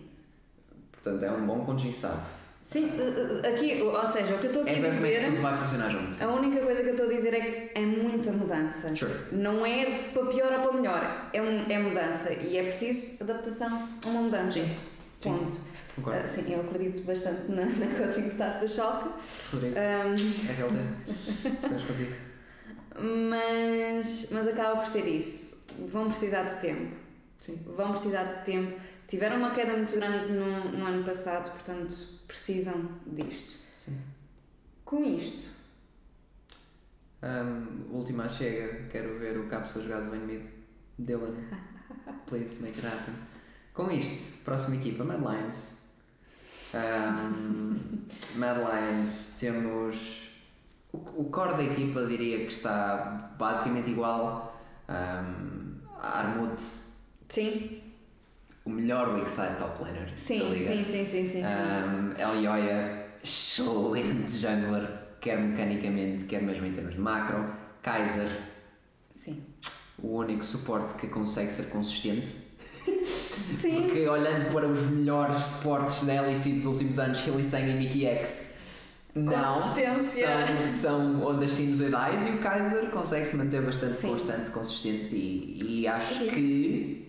Portanto, é um bom coaching staff. Sim, ah, ah, aqui, ou seja, o que eu estou aqui É a é dizer. tudo vai funcionar junto. A única coisa que eu estou a dizer é que é muita mudança. Sure. Não é para pior ou para melhor, é, um, é mudança e é preciso adaptação a uma mudança. Sim. Sim. Ponto. Concordo. Ah, sim, eu acredito bastante na, na coaching staff do Schalke, um, RLT. Estamos contigo. Mas, mas acaba por ser isso. Vão precisar de tempo. Sim. Vão precisar de tempo. Tiveram uma queda muito grande no, no ano passado, portanto precisam disto. Sim. Com isto, Um, última chega, quero ver o Cápsula jogar de Vane Mid. Dylan, please make it happen. Com isto, próxima equipa, Mad Lions. Um, Mad Lions, temos. O, core da equipa diria que está basicamente igual. Um, Armut, sim, o melhor weak side top laner da sim, liga. sim, sim, sim, sim. Um, excelente jungler, quer mecanicamente, quer mesmo em termos de macro. Kaiser, Sim. o único suporte que consegue ser consistente. Sim. Porque olhando para os melhores suportes da LEC dos últimos anos, Hillisang e Mickey X, não, Consistência. são, são ondas sinusoidais e o Kaiser consegue se manter bastante Sim. constante, consistente e, e acho Sim. que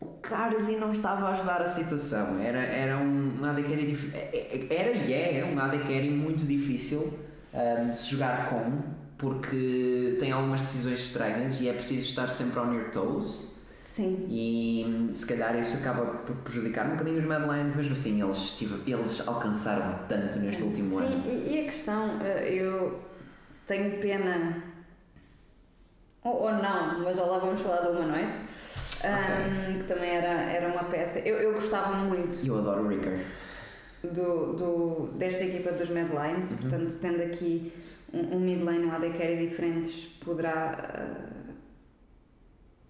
o Karzi não estava a ajudar a situação. Era, era um AD Carry dif- Era e é, é um AD Carry muito difícil ahm, de se jogar com porque tem algumas decisões estranhas e é preciso estar sempre on your toes. Sim. E hum, se calhar isso acaba por prejudicar um bocadinho os Mad Lions, mesmo assim eles, tive- eles alcançaram tanto neste último Sim, ano. e, e a questão, eh, eu tenho pena, ou, ou não, mas já lá vamos falar de uma noite, ahm, que também era, era uma peça. Eu, eu gostava muito eu adoro o Ricker. do, do, desta equipa dos Mad Lions, Uhum. portanto, tendo aqui um, um mid lane e um AD carry diferentes, poderá. ah,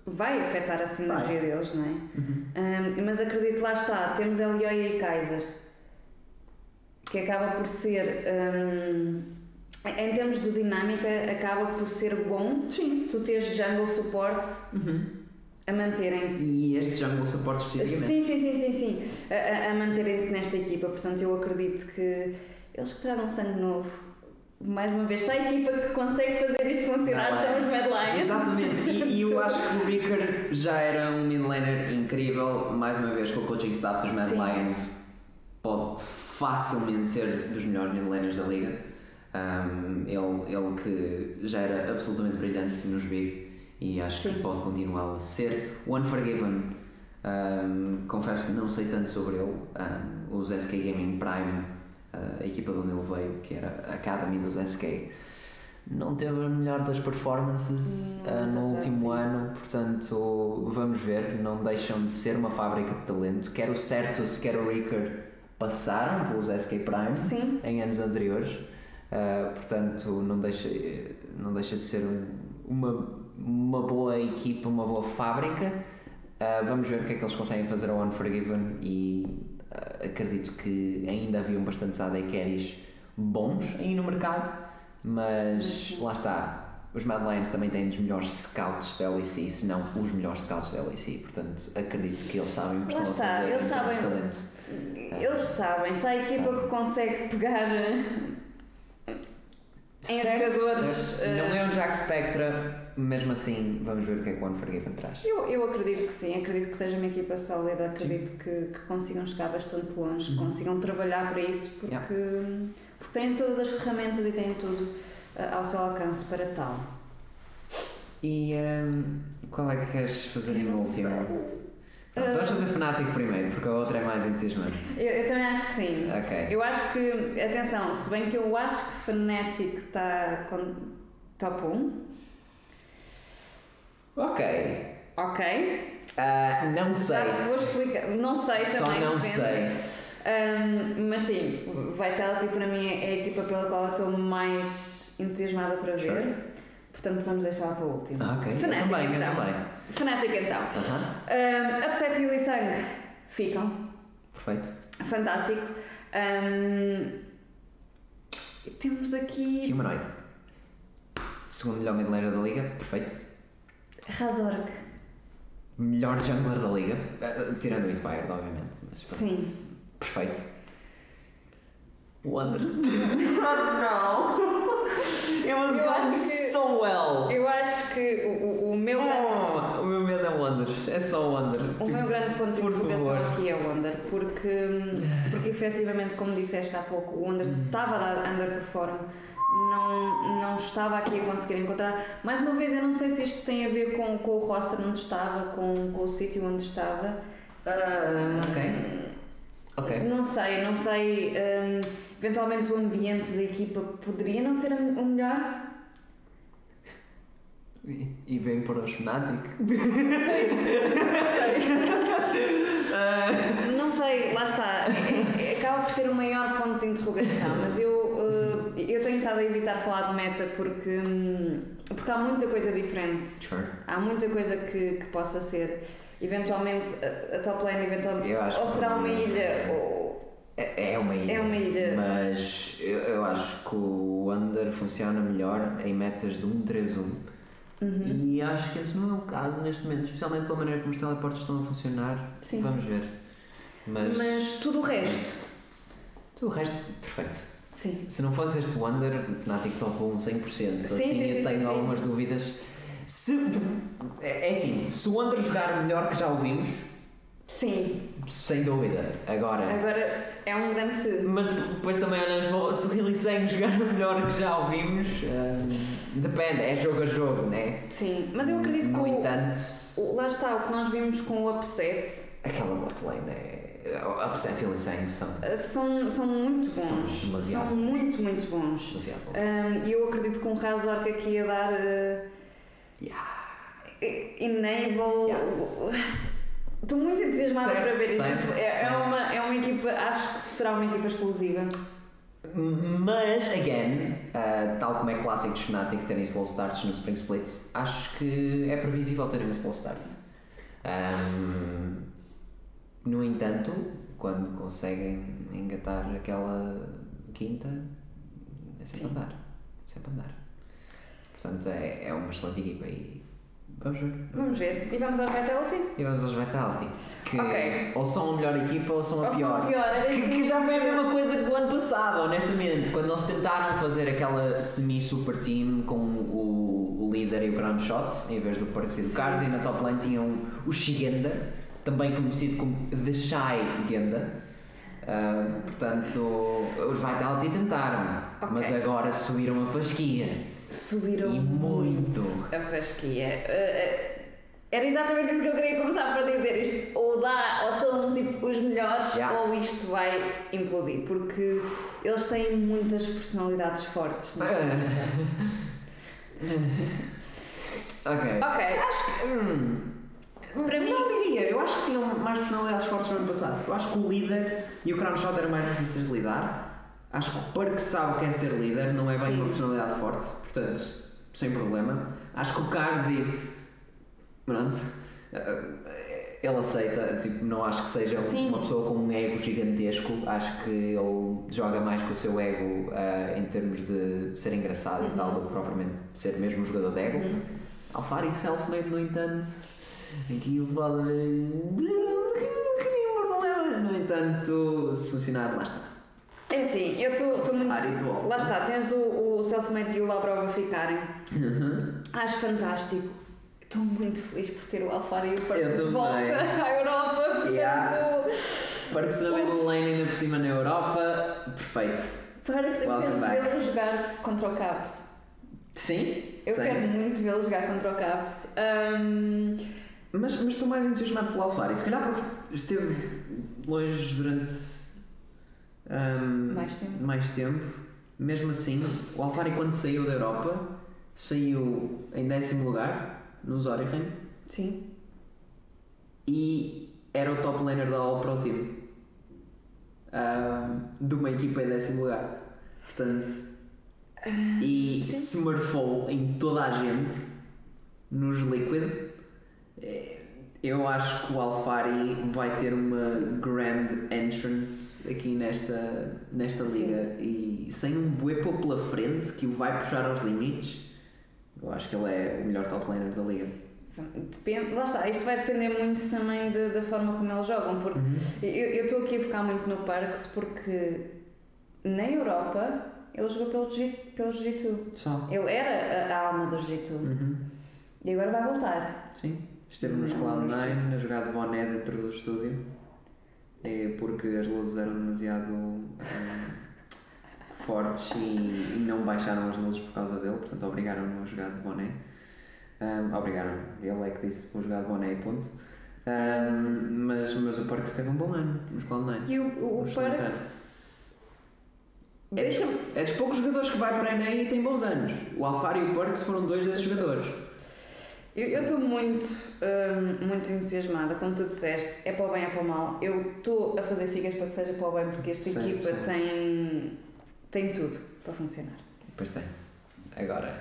vai afetar a sinergia deles, não é? Um, mas acredito, lá está, temos Elioia e Kaiser, que acaba por ser, um, em termos de dinâmica, acaba por ser bom Sim. tu teres jungle support a manterem-se. E este Jungle Support especificamente. Sim, sim, sim, sim, sim, a, a- a manterem-se nesta equipa, portanto eu acredito que eles que tragam sangue novo. Mais uma vez, se a equipa que consegue fazer isto funcionar Mad são os. Mad Lions. Exatamente, e, e eu acho que o Ricker já era um mid laner incrível, mais uma vez com o coaching staff dos Mad Sim. Lions, pode facilmente ser dos melhores mid laners da liga. Um, ele, ele que já era absolutamente brilhante nos Big e acho Sim. que pode continuá-lo a ser. O Unforgiven, um, confesso que não sei tanto sobre ele. Um, os SK Gaming Prime, a equipa de onde ele veio, que era a Academy dos SK, não teve a melhor das performances Hum, uh, no último sim. ano, portanto vamos ver. Não deixam de ser uma fábrica de talento. Quer o Certus, quer o Ricker passaram pelos SK Prime Sim, em anos anteriores, Uh, portanto não deixa, não deixa de ser um- uma, uma boa equipa, uma boa fábrica. Uh, vamos ver o que é que eles conseguem fazer ao Unforgiven e acredito que ainda haviam bastantes AD bons aí no mercado, mas lá está. Os Mad Lions também têm dos melhores scouts da LEC, se não os melhores scouts da LEC, portanto acredito que eles sabem o que Lá estão está, a fazer eles sabem. talento. eles sabem, se a equipa Sabem. que consegue pegar eh, em Certo, jogadores. Não é um Jack Spectra, mesmo assim, vamos ver o que é que o Unforgiven traz. Eu, eu acredito que sim, acredito que seja uma equipa sólida, acredito que, que consigam chegar bastante longe, Uhum. consigam trabalhar para isso, porque, porque têm todas as ferramentas e têm tudo eh, ao seu alcance para tal. E hum, qual é que queres fazer em último? sei. Pronto, vamos Ah. fazer Fnatic primeiro, porque a outra é mais entusiasmante. Eu, eu também acho que sim. Ok. Eu acho que, atenção, se bem que eu acho que Fnatic está com top 1, Ok. ok. Ah, não Já sei. te vou explicar. Não sei Só também. não depende. sei. Um, mas sim, Vitality para mim é a equipa pela qual eu estou mais entusiasmada para ver. Sure. Portanto, vamos deixá-la para o último. Ah, ok. Eu Fnatic, também, eu então. também. Fnatic então. Aham. Um, Upset e Lisang ficam. Perfeito. Fantástico. Um, temos aqui Humanoid. Segundo melhor mid laner da liga, perfeito. Razorg. Melhor jungler da liga, ah, tirando o Inspired, obviamente. Mas. Sim. Perfeito. Wonder. não! It was Eu acho going que- so well. Eu acho que o, o, meu grande Oh, o meu medo é Wonder. É só Wonder. O meu grande ponto de interrogação aqui é o Wonder, porque, porque efetivamente, como disseste há pouco, o Wonder estava a dar underperform, não, não estava aqui a conseguir encontrar. Mais uma vez, eu não sei se isto tem a ver com, com o roster onde estava, com, com o sítio onde estava. Ah, ok. Ok. Não sei, não sei. hum, eventualmente o ambiente da equipa poderia não ser o melhor. E, e vem para os Fnatic. Não sei, lá está. É- é- Acaba por ser o maior ponto de interrogação, mas eu, eu tenho estado a evitar falar de meta porque, hum, porque há muita coisa diferente. Sure. Há muita coisa que, que possa ser. Eventualmente, a, a top lane eventualmente, ou será uma ilha, é. ou É, é uma ilha. É uma ilha. Mas eu, eu acho que o Under funciona melhor em metas de 1-3-1. Uhum. E acho que esse não é o caso neste momento, especialmente pela maneira como os teleportes estão a funcionar. Sim. Vamos ver. Mas, Mas tudo o resto. tudo o resto, perfeito. Sim. Se não fosse este Wonder, Fnatic top 1 100%. Sim, assim sim, sim, eu tenho sim, sim. algumas dúvidas. Se, é é assim, se o Wonder jogar melhor que já o vimos, Sim. sem dúvida. Agora. Agora é um grande se. Mas depois também olhamos o- se o Riliseng jogar melhor que já o vimos. hum, depende, é jogo a jogo, né? Sim. Mas eu acredito que No o, entanto, o- lá está o que nós vimos com o upset aquela botlane é. O upset e Riliseng são uh, são, são muito São bons. demasiado. São muito, muito bons. demasiado bons. Um, E eu acredito que um Razor que aqui ia dar uh, Yeah. enable. Estou muito entusiasmada Certo, para ver isto. certo, é, é, uma, é uma equipa, acho que será uma equipa explosiva. Mas, again, uh, tal como é clássico de Fnatic terem slow starts no Spring Split, acho que é previsível terem um slow start. Um, no entanto, quando conseguem engatar aquela quinta, é sempre Sim. andar. É sempre andar. Portanto, é, é uma excelente equipa e vamos ver. Vamos ver. E vamos ao Vitality? E vamos aos Vitality, que Ok. ou são a melhor equipa ou são a Ou pior. são a pior? Que, que já foi a mesma coisa que do ano passado, honestamente, quando eles tentaram fazer aquela semi-super team com o, o líder e o ground shot, em vez do e do Sim. Cars, e na top lane tinham o Shigenda, também conhecido como The Shy Genda. Ah, portanto, os Vitality tentaram, Ok. mas agora subiram a fasquia. Subiram E muito. a fasquia. Uh, uh, Era exatamente isso que eu queria começar para dizer. Isto ou dá, ou são tipo os melhores, Yeah. ou isto vai implodir. Porque eles têm muitas personalidades fortes. é? ok. Ok, Hum, para mim. Não diria, eu acho que tinham mais personalidades fortes no ano passado. Eu acho que o líder e o crown shot eram mais difíceis de lidar. Acho que o Park sabe o que é ser líder, não é bem Sim. uma personalidade forte, portanto, sem problema. Acho que o Karzi, pronto, eh, ele aceita, tipo, não acho que seja Sim. uma pessoa com um ego gigantesco. Acho que ele joga mais com o seu ego eh, em termos de ser engraçado e tal, do que propriamente de ser mesmo um jogador de ego. Uhum. Alfari self-made, no entanto, aqui o um problema. No entanto, se funcionar, lá está. É assim, eu estou muito. Lá está, tens o, o Selfmade e o Labrov a ficarem. Acho fantástico. Estou muito feliz por ter o Alfaro e o Parque de volta à Europa. Portanto, Yeah. Para que se não no lane ainda por cima na Europa, perfeito. para que back. vê-lo jogar contra o Caps. Sim? Eu Sim. quero muito vê-lo jogar contra o Caps. Ahm, Mas, mas estou mais entusiasmado pelo Alfari, se calhar porque esteve longe durante ahm, Mais tempo. mais tempo. Mesmo assim, o Alfari quando saiu da Europa, saiu em décimo lugar no Zorigen sim. e era o top laner da All Pro Team ahm, de uma equipa em décimo lugar. Portanto, e sim. se em toda a gente nos Liquid. Eu acho que o Alfari vai ter uma grand entrance aqui nesta, nesta Sim. liga e sem um Buepo pela frente que o vai puxar aos limites. Eu acho que ele é o melhor top laner da liga. Depende, lá está, isto vai depender muito também de- da forma como eles jogam, porque eu eu estou aqui a focar muito no Parks porque na Europa ele jogou pelo Jiu- pelo Jiu-Jitsu. Ele era a, a alma do Jiu-Jitsu Uhum. e agora vai voltar. Sim. Esteve nos Não, Cloud9 a jogar de boné dentro do estúdio é porque as luzes eram demasiado ah, fortes e, e não baixaram as luzes por causa dele, portanto obrigaram-no a jogar de boné. Um, obrigaram, ele é que disse vou jogar de boné e ponto. Um, mas, mas o Parks teve um bom ano nos Cloud9. E o, o, o. É, é dos poucos jogadores que vai para a NA e tem bons anos. O Alfaro e o Parks foram dois desses jogadores. Eu estou muito, hum, muito entusiasmada, como tu disseste, é para o bem, é para o mal. Eu estou a fazer figas para que seja para o bem, porque esta Sim, equipa sim. tem, tem tudo para funcionar. Pois tem. Agora.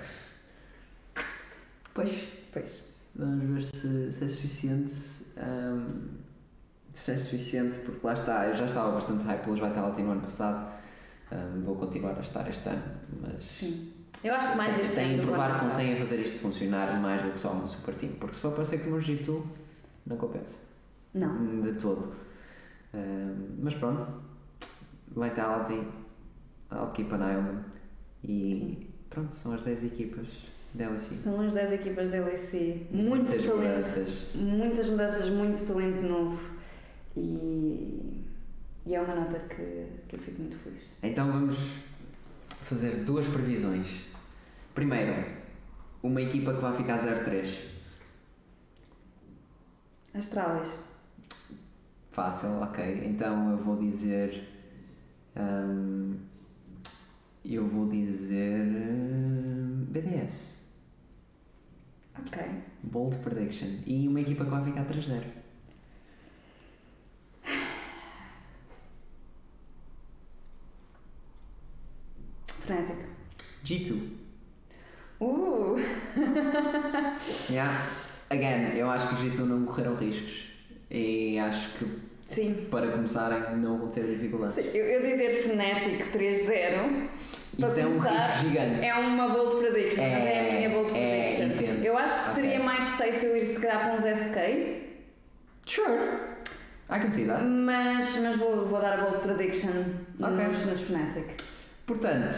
Pois. Pois. Vamos ver se, se é suficiente. Ahm, se é suficiente, porque lá está, eu já estava bastante hype pelos Vitality no ano passado, um, vou continuar a estar este ano, mas. Sim. Eu acho que mais este Tem de provar que conseguem fazer isto funcionar mais do que só uma super team, porque se for para ser como o G2, não compensa. Não. De todo. Um, mas pronto, Vitality, I'll keep an eye on them. E pronto, são as 10 equipas da LEC. São as 10 equipas da LEC. Muito Muitas talento. mudanças. Muitas mudanças, muito talento novo. E, e é uma nota que, que eu fico muito feliz. Então vamos fazer duas previsões. Primeiro, uma equipa que vai ficar 0-3. Astralis. Fácil, ok. Então eu vou dizer. hum, eu vou dizer. hum, BDS. Ok. Bold prediction. E uma equipa que vai ficar 3-0. Fnatic. G2. Uh! Yeah. Again, eu acho que os G2 não correram riscos. E acho que Sim. para começarem não vão ter dificuldades. Sim, Eu, eu dizer Fnatic 3-0. para Isso é um risco gigante. É uma bold prediction, mas é a minha bold É, prediction. entendo. eu acho que Ok. seria mais safe eu ir se calhar para uns SK, Sure. I can see that. mas, mas vou, vou dar a bold prediction Ok. nos, nos Fnatic. Portanto,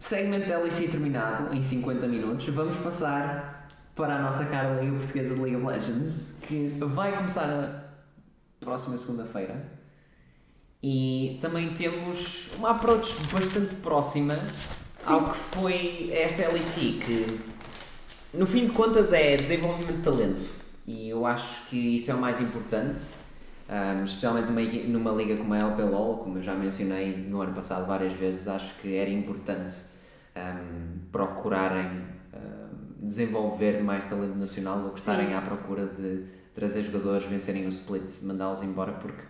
segmento da LEC terminado em 50 minutos. Vamos passar para a nossa cara Liga Portuguesa de League of Legends, que vai começar na próxima segunda-feira. E também temos uma approach bastante próxima ao que foi esta LEC, que no fim de contas é desenvolvimento de talento. E eu acho que isso é o mais importante. Um, especialmente numa, numa liga como a LPLOL, como eu já mencionei no ano passado várias vezes, acho que era importante um, procurarem um, desenvolver mais talento nacional do que estarem à procura de trazer jogadores, vencerem o split, mandá-los embora, porque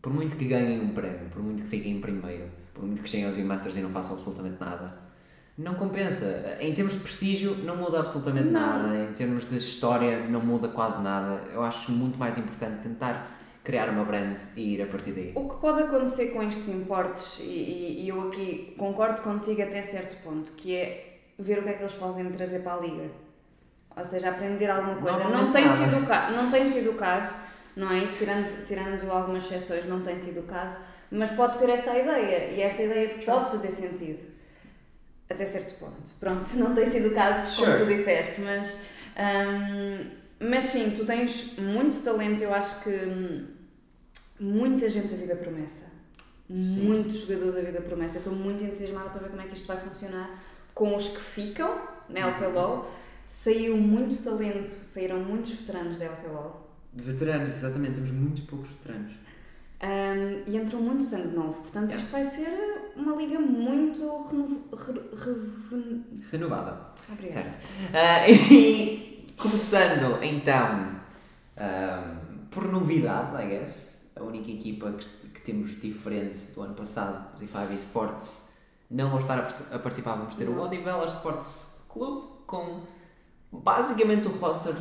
por muito que ganhem um prémio, por muito que fiquem em primeiro, por muito que cheguem aos Masters e não façam absolutamente nada, não compensa. Em termos de prestígio, não muda absolutamente Não. nada. Em termos de história, não muda quase nada. Eu acho muito mais importante tentar criar uma brand e ir a partir daí. O que pode acontecer com estes importes, e, e- eu aqui concordo contigo até certo ponto, que é ver o que é que eles podem trazer para a liga. Ou seja, aprender alguma coisa. Não Normalmente tem, nada. sido o ca- não tem sido o caso, não é isso? Tirando, tirando algumas exceções, não tem sido o caso. Mas pode ser essa a ideia, e essa ideia pode fazer sentido. Até certo ponto. Pronto, não tem sido o caso, como Sure. tu disseste, mas. hum, mas sim, tu tens muito talento, eu acho que. Muita gente a vida promessa. Sim. Muitos jogadores a vida promessa. Eu estou muito entusiasmada para ver como é que isto vai funcionar com os que ficam na LPLOL. Saiu muito talento, saíram muitos veteranos da LPLOL. Veteranos, exatamente, temos muito poucos veteranos. Um, e entrou muito sangue novo. Portanto, Yeah. isto vai ser uma liga muito renovo... Re, reven- Renovada. Obrigada. Certo. Ah, e começando então ah, por novidades, I guess. A única equipa que, que temos diferente do ano passado, os E5 Esports, não vão estar a, a participar. Vamos ter o Não. Odivelas Sports Club com basicamente o roster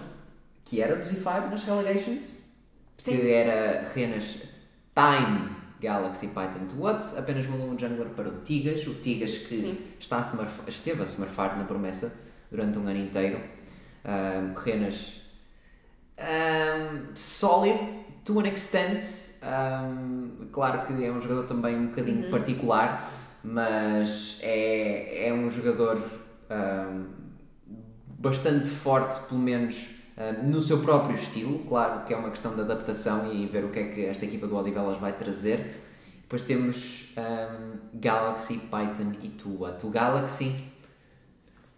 que era dos E5 nas relegations, Sim. que era Renas Time, Galaxy, Python What, apenas mudou um jungler para o Tigas, o Tigas que Sim. está a smurf, esteve a smurfar na promessa durante um ano inteiro. Um, Renas um, solid to an extent. Um, claro que é um jogador também um bocadinho Uhum. particular, mas é, é um jogador um, bastante forte, pelo menos um, no seu próprio estilo. Claro que é uma questão de adaptação e ver o que é que esta equipa do Odivelas vai trazer. Depois temos Galaxy, Python e Tua. O Galaxy,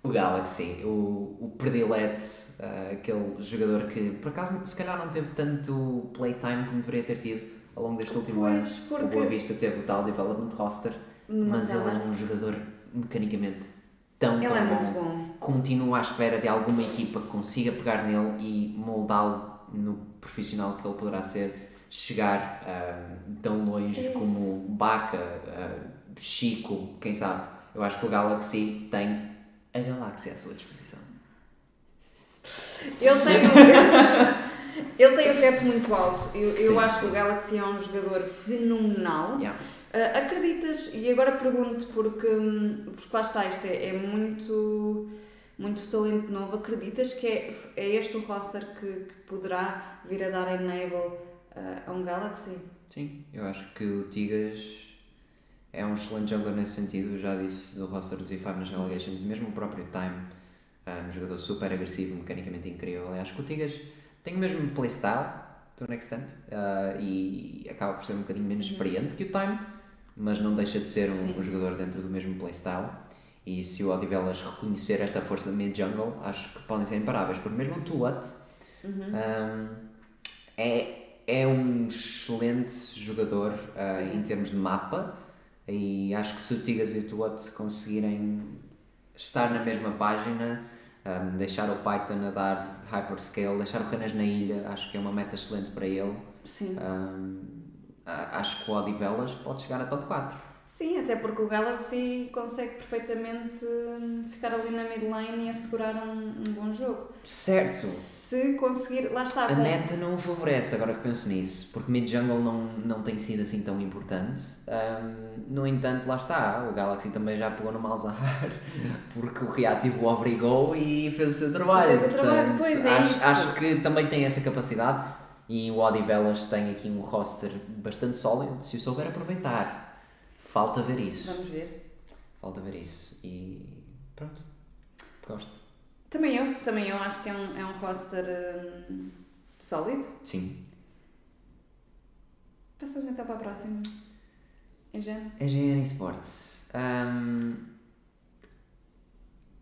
o Galaxy, o, o predileto, uh, aquele jogador que por acaso se calhar não teve tanto playtime como deveria ter tido ao longo deste último ano. Pois, O Boa porque Vista teve o tal development roster, mas ele é um jogador mecanicamente tão, ele tão é bom muito bom. continuo à espera de alguma equipa que consiga pegar nele e moldá-lo no profissional que ele poderá ser, chegar ah, tão longe É como Baca, ah, Chico, quem sabe. Eu acho que o Galaxy tem a galáxia à sua disposição. Ele tem, Ele tem o teto muito alto. Eu, eu Sim. acho que o Galaxy é um jogador fenomenal. Yeah. Ah, acreditas, e agora pergunto porque, hum, porque lá está, isto é, é muito, muito talento novo, acreditas que é, é este o roster que, que poderá vir a dar enable ah, a um Galaxy? Sim, eu acho que o Tigas é um excelente jogador nesse sentido. Eu já disse do roster dos E5 nas Relegations, mesmo o próprio Time, um jogador super agressivo, mecanicamente incrível. Eu acho que o Tigas tem o mesmo playstyle, to an extent, uh, e acaba por ser um bocadinho menos experiente que o Time, mas não deixa de ser um, um jogador dentro do mesmo playstyle. E se o Odivelas reconhecer esta força de mid-jungle, acho que podem ser imparáveis, porque mesmo o Tuat um, é, é um excelente jogador uh, em termos de mapa e acho que se o Tigas e o Tuat conseguirem estar na mesma página, um, deixar o Python a dar hyperscale, deixar o Renas na ilha, acho que é uma meta excelente para ele. Sim. Um, acho que o Odivelas pode chegar a top 4. Sim, até porque o Galaxy consegue perfeitamente hum, ficar ali na mid lane e assegurar um, um bom jogo. Certo! Se conseguir, lá está. A meta não o favorece, agora que penso nisso, porque mid jungle não, não tem sido assim tão importante. Um, no entanto, lá está, o Galaxy também já pegou no Malzahar, porque o reativo o obrigou e fez o seu trabalho. Fez o trabalho, Portanto, pois é acho, isso. acho que também tem essa capacidade e o Odivelas tem aqui um roster bastante sólido, se o souber aproveitar. Falta ver isso. Vamos ver. Falta ver isso. E pronto. Gosto. Também eu, também eu acho que é um, é um roster hum, sólido. Sim. Passamos então para a próxima. EGN. EGN Esports. Um,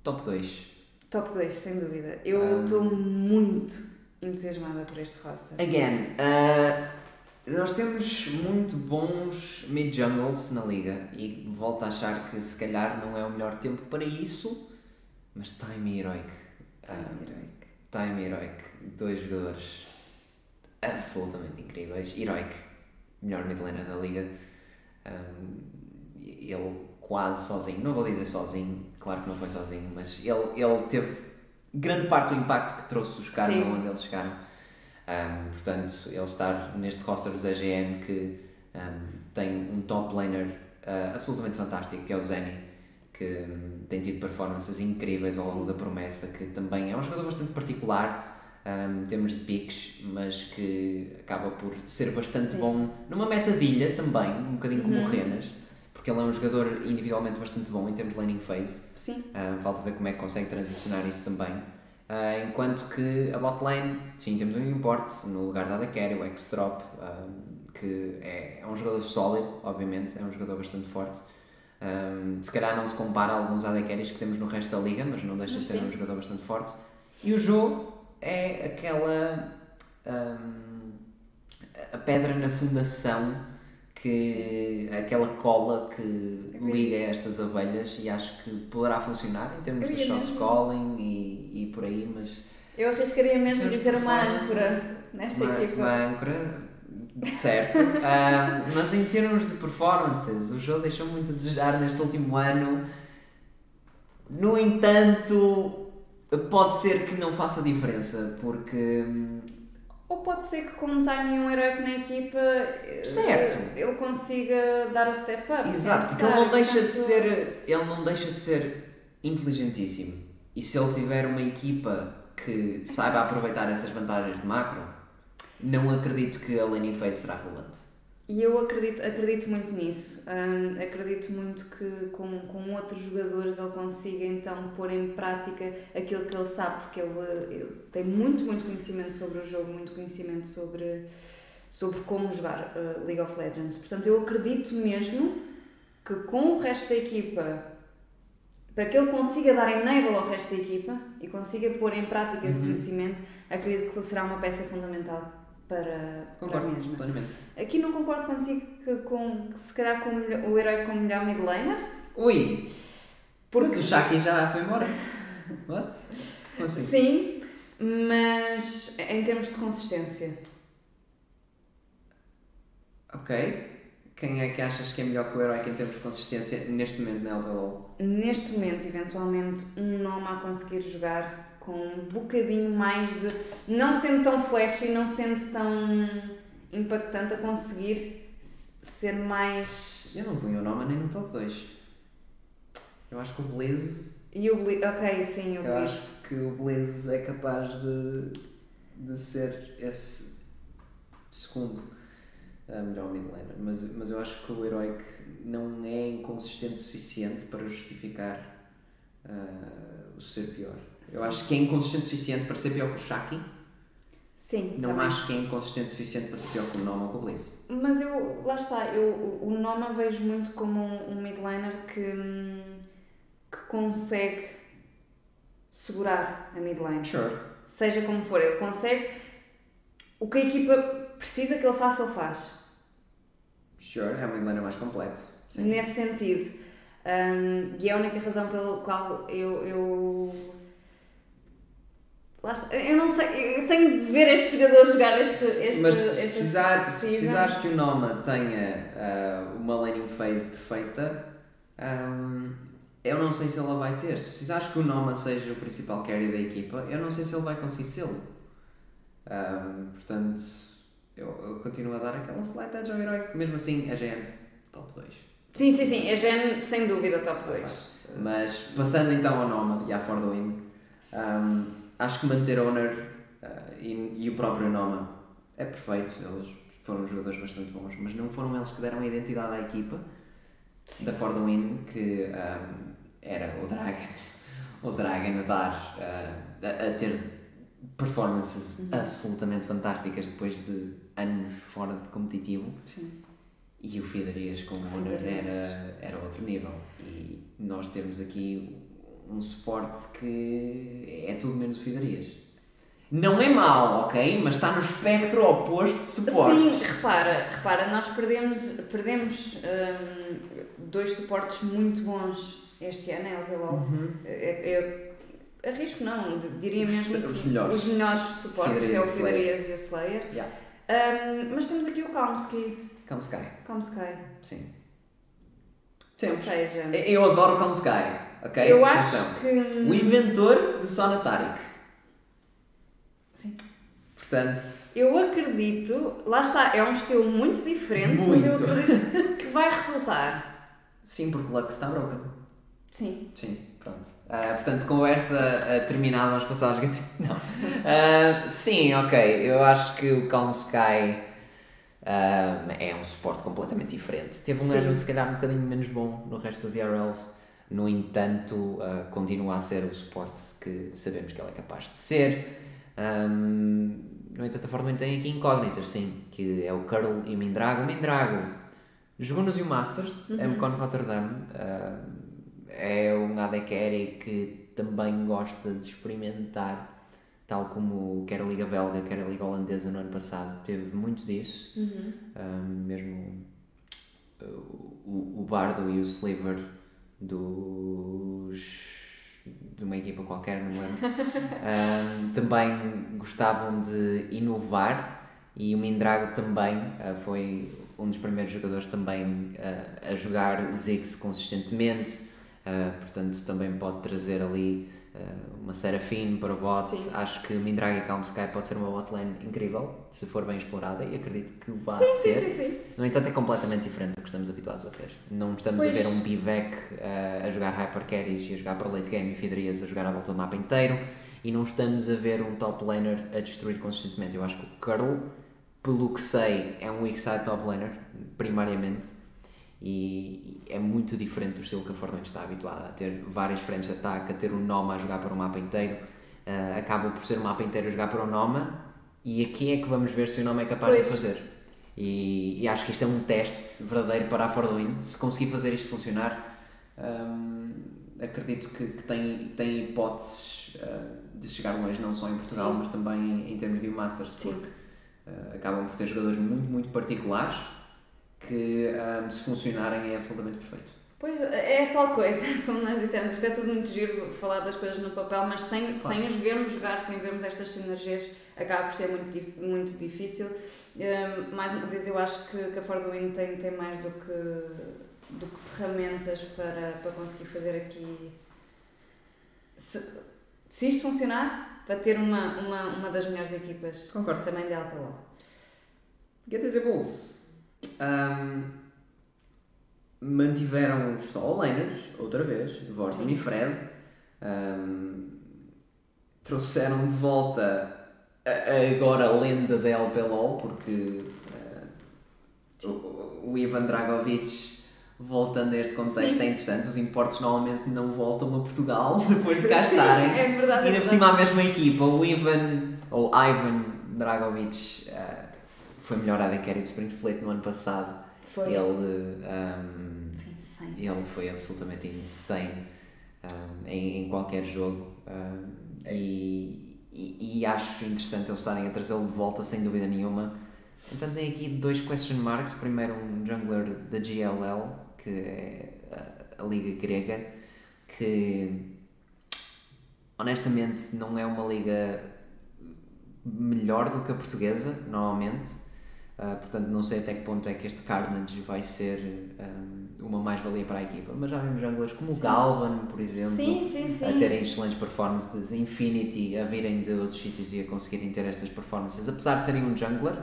top 2. Top 2, sem dúvida. Eu Um. estou muito entusiasmada por este roster. Again, uh, nós temos muito bons mid-jungles na liga e volto a achar que se calhar não é o melhor tempo para isso, mas Time Heroic. Time Heroic. Time Heroic, dois jogadores absolutamente incríveis. Heroic, melhor mid laner da liga. Um, ele quase sozinho, não vou dizer sozinho, claro que não foi sozinho, mas ele, ele teve grande parte do impacto que trouxe os caras onde eles chegaram. Um, portanto, ele estar neste roster dos AGN que um, tem um top laner uh, absolutamente fantástico, que é o Zenny, que um, tem tido performances incríveis ao longo da promessa, que também é um jogador bastante particular um, em termos de picks, mas que acaba por ser bastante Sim. bom numa meta de ilha também, um bocadinho como Uhum. o Renas, porque ele é um jogador individualmente bastante bom em termos de laning phase. Sim. Uh, falta ver como é que consegue transicionar isso também. Uh, enquanto que a bot lane, sim, temos um import no lugar da Carry, o X-Drop, um, que é, é um jogador sólido, obviamente, é um jogador bastante forte. Um, se calhar não se compara a alguns AD Carries que temos no resto da liga, mas não deixa de ser um jogador bastante forte. E o jogo é aquela. um, a pedra na fundação que aquela cola que liga estas abelhas e acho que poderá funcionar em termos de shot mesmo- calling e, e por aí, mas Eu arriscaria mesmo dizer uma âncora nesta uma, equipa. uma âncora, certo, mas em termos de performances, o jogo deixou muito a desejar neste último ano. No entanto, pode ser que não faça diferença, porque hum, Ou pode ser que com um time e um herói na equipa eh, Certo. ele consiga dar o step up. Exato, porque ele não deixa de ser, ele não deixa de ser inteligentíssimo. E se ele tiver uma equipa que saiba aproveitar essas vantagens de macro, não acredito que a laning phase será relevante. E eu acredito, acredito muito nisso. Hum, acredito muito que com, com outros jogadores ele consiga então pôr em prática aquilo que ele sabe, porque ele, ele tem muito, muito conhecimento sobre o jogo, muito conhecimento sobre, sobre como jogar uh, League of Legends. Portanto, eu acredito mesmo que com o resto da equipa, para que ele consiga dar enable ao resto da equipa e consiga pôr em prática esse Uhum. conhecimento, acredito que será uma peça fundamental para, para a mesma. plenamente. Aqui não concordo contigo que com, se calhar com o, herói com o melhor mid laner. Ui, Porque mas o Shaki já foi embora. What? Assim? sim, mas em termos de consistência. Ok. Quem é que achas que é melhor que o herói em termos de consistência neste momento na LBLOL? Neste momento, eventualmente, um nome a conseguir jogar com um bocadinho mais de. não sendo tão flashy, não sendo tão impactante a conseguir ser mais. Eu não punho o nome nem no top 2. Eu acho que o Blaze. E o Blaze. Ok, sim, o Eu acho que o Blaze é capaz de, de ser esse segundo uh, melhor midlaner. Mas, mas eu acho que o Heroic não é inconsistente o suficiente para justificar uh, o ser pior. Eu acho que é inconsistente o suficiente para ser pior que o Shaki. Sim, Não também. acho que é inconsistente o suficiente para ser pior que o Noma ou que o Blaze. Mas eu, lá está, eu, o Noma vejo muito como um, um midliner que, hum, que consegue segurar a midlane. Sure. Seja como for, ele consegue. O que a equipa precisa que ele faça, ele faz. Sure, é o midlaner mais completo. Sim. Nesse sentido. Hum, e é a única razão pela qual eu. eu... Eu não sei, eu tenho de ver este jogador jogar este. este Mas se, este precisar, se precisares que o Noma tenha ah, uma laning phase perfeita, ahm, eu não sei se ele a vai ter. Se precisares que o Noma seja o principal carry da equipa, eu não sei se ele vai conseguir sê-lo. Ahm, portanto, eu, eu continuo a dar aquela slight edge ao herói, mesmo assim, a GM, top 2. Sim, sim, sim. A Gen, sem dúvida, top 2. Mas passando então ao Noma e à For the Win, ahm, acho que manter Owner ah, e, e o próprio Noma é perfeito. Eles foram jogadores bastante bons, mas não foram eles que deram a identidade à equipa da For the Win, que ahm, era o Dragon. O Dragon a dar, ah, a, a ter performances absolutamente fantásticas depois de anos fora de competitivo. Sim. E o Fidarias com o Owner Fidarias. era, era outro nível. E nós temos aqui um suporte que é tudo menos o Fidarias. Não é mau, ok? Mas está no espectro oposto de suportes. Sim, repara, repara, nós perdemos, perdemos hum, dois suportes muito bons este ano, é o. Uhum. Eu, eu arrisco não, diria mesmo Os melhores. os melhores suportes, que é o Fidarias e. Fidarias o Slayer. Yeah. Hum, mas temos aqui o Kalmsky, Calm Sky, Kalmsky. sim. Ou Temos. seja, Eu adoro Calm Sky, ok? eu Atenção. acho que. O inventor de Sonataric. Sim. Portanto, Eu acredito, lá está, é um estilo muito diferente, mas eu Muito. acredito que vai resultar. sim, porque Lux está broken. Sim. Sim, pronto. Ah, portanto, conversa ah, terminada, vamos passar aos gatinhos. Não. Ah, sim, ok. Eu acho que o Calm Sky é um suporte completamente diferente. Teve um ano, se calhar, um bocadinho menos bom no resto das IRLs. No entanto, ah, continua a ser o suporte que sabemos que ele é capaz de ser. Ahm, no entanto, a Fortnite tem aqui incógnitas, sim, que é o Curl e o Mindrago. O Mindrago jogou nos U Masters, Uhum. MCON Rotterdam. ah, é um AD Carry que também gosta de experimentar, tal como quer a Liga Belga, quer a Liga Holandesa no ano passado, teve muito disso. Uhum. Um, mesmo uh, o, o Bardo e o Sliver dos de uma equipa qualquer, não me lembro, também gostavam de inovar e o Mindrago também uh, foi um dos primeiros jogadores também uh, a jogar Ziggs consistentemente, uh, portanto também pode trazer ali uma Serafine para o bot. Sim. Acho que Mindrago e Calm Sky pode ser uma botlane incrível se for bem explorada e acredito que vá Sim, sim, ser. sim, sim. No entanto, é completamente diferente do que estamos habituados a ver. Não estamos a Pois. ver um Bivec uh, a jogar Hyper Carries e a jogar para late game e Fiderias a jogar à volta do mapa inteiro e não estamos a ver um top laner a destruir consistentemente. Eu acho que o Curl, pelo que sei, é um weak side top laner, primariamente, e é muito diferente do estilo que a Fortnite está habituada a ter várias frentes de ataque, a ter o Noma a jogar para o mapa inteiro. Uh, acaba por ser o mapa inteiro a jogar para o Noma e aqui é que vamos ver se o Noma é capaz Pois. de fazer. E, e acho que isto é um teste verdadeiro para a Forduin. Se conseguir fazer isto funcionar, hum, acredito que, que tem, tem hipóteses uh, de chegar longe, não só em Portugal, Sim. mas também em, em termos de Masters, Sim. porque uh, acabam por ter jogadores muito, muito particulares que, hum, se funcionarem, é absolutamente perfeito. Pois, é tal coisa, como nós dissemos, isto é tudo muito giro falar das coisas no papel, mas sem, Claro. sem os vermos jogar, sem vermos estas sinergias, acaba por ser muito, muito difícil. Hum, mais uma vez, eu acho que, que a Forduin tem, tem mais do que, do que ferramentas para, para conseguir fazer aqui. Se, se isto funcionar, para ter uma, uma, uma das melhores equipas Concordo. também de LPL. GTZ Bulls um, mantiveram os solo laners, outra vez, Sim. e Fred. Um, trouxeram de volta a, a agora a lenda da LPLOL, porque uh, o, o Ivan Dragovic, voltando a este contexto, Sim. é interessante. Os importes normalmente não voltam a Portugal depois de cá Sim, estarem. É verdade. é Ainda verdade. por cima a mesma equipa, o Ivan, ou Ivan Dragovic, eh, foi melhor AD Carry de Spring Split no ano passado. Foi. Ele, um, sim. ele foi absolutamente insane um, em, em qualquer jogo um, e, e, e acho interessante eles estarem a trazê-lo de volta sem dúvida nenhuma. Então tem aqui dois question marks. Primeiro um jungler da GLL, que é a, a liga grega, que honestamente não é uma liga melhor do que a portuguesa, normalmente. Ah, portanto, não sei até que ponto é que este Carnage vai ser um, uma mais-valia para a equipa. Mas já vimos junglers como o. Galvan, por exemplo, Sim, sim, sim. a terem excelentes performances, Infinity a virem de outros sítios e a conseguirem ter estas performances, apesar de serem um jungler.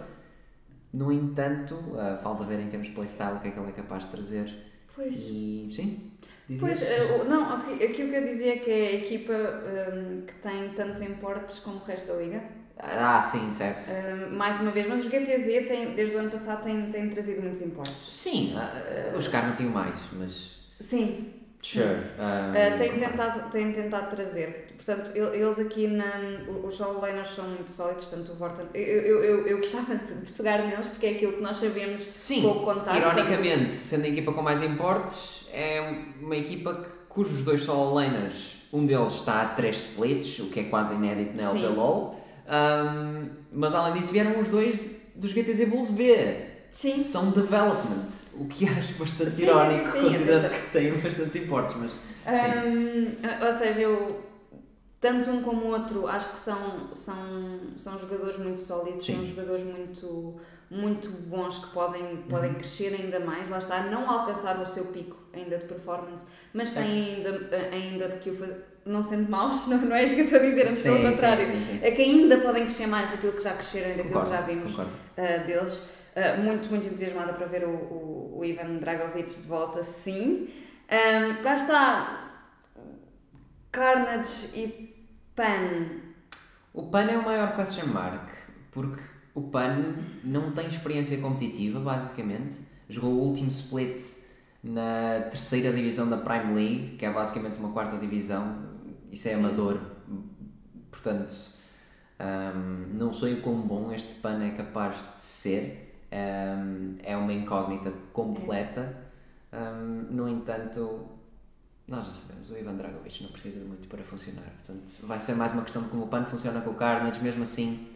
No entanto, ah, falta ver em termos de playstyle o que é que ele é capaz de trazer. Pois. E sim. Pois, eh, não, aqui, aqui o que eu dizia é que é a equipa hum, que tem tantos importes como o resto da liga. Ah, sim, certo. Hum, mais uma vez, mas os GTZ têm, desde o ano passado têm, têm trazido muitos importes. Sim, ah, os caras não tinham mais, mas. Sim, Sure. ah, Uh, têm, tentado, têm tentado trazer. Portanto, el- eles aqui na. Os solo laners são muito sólidos, tanto o Vorten. Eu, eu, eu, eu gostava de, de pegar neles porque é aquilo que nós sabemos Sim, com o contato. ironicamente, sendo a equipa com mais importes, é uma equipa que- cujos dois solo laners, um deles está a 3 splits, o que é quase inédito na Sim. Um, mas além disso vieram os dois dos GTZ Bulls B. Sim, São development, o que acho bastante Sim, irónico, sim, sim, considerando que têm bastantes importes, mas Hum, ou seja, eu, tanto um como o outro acho que são, são, são jogadores muito sólidos, Sim. são jogadores muito, muito bons que podem, podem crescer ainda mais. Lá está, não alcançar o seu pico ainda de performance, mas têm ainda, ainda que o fazer. Não sendo maus, não, não é isso que eu estou a dizer, antes pelo contrário. sim, sim. É que ainda podem crescer mais daquilo que já cresceram e daquilo que já vimos uh, deles. Uh, muito, muito entusiasmada para ver o, o, o Ivan Dragovic de volta, sim. Um, lá está. Carnage e Pan. O PAN é o maior question mark, porque o PAN não tem experiência competitiva, basicamente. Jogou o último split na terceira divisão da Prime League, que é basicamente uma quarta divisão. Isso é Sim. amador, portanto, hum, não sei o quão bom este PAN é capaz de ser. Hum, é uma incógnita completa. Hum, no entanto, nós já sabemos, o Ivan Dragovic não precisa de muito para funcionar. Portanto, vai ser mais uma questão de como o PAN funciona com o Carnage. Mesmo assim,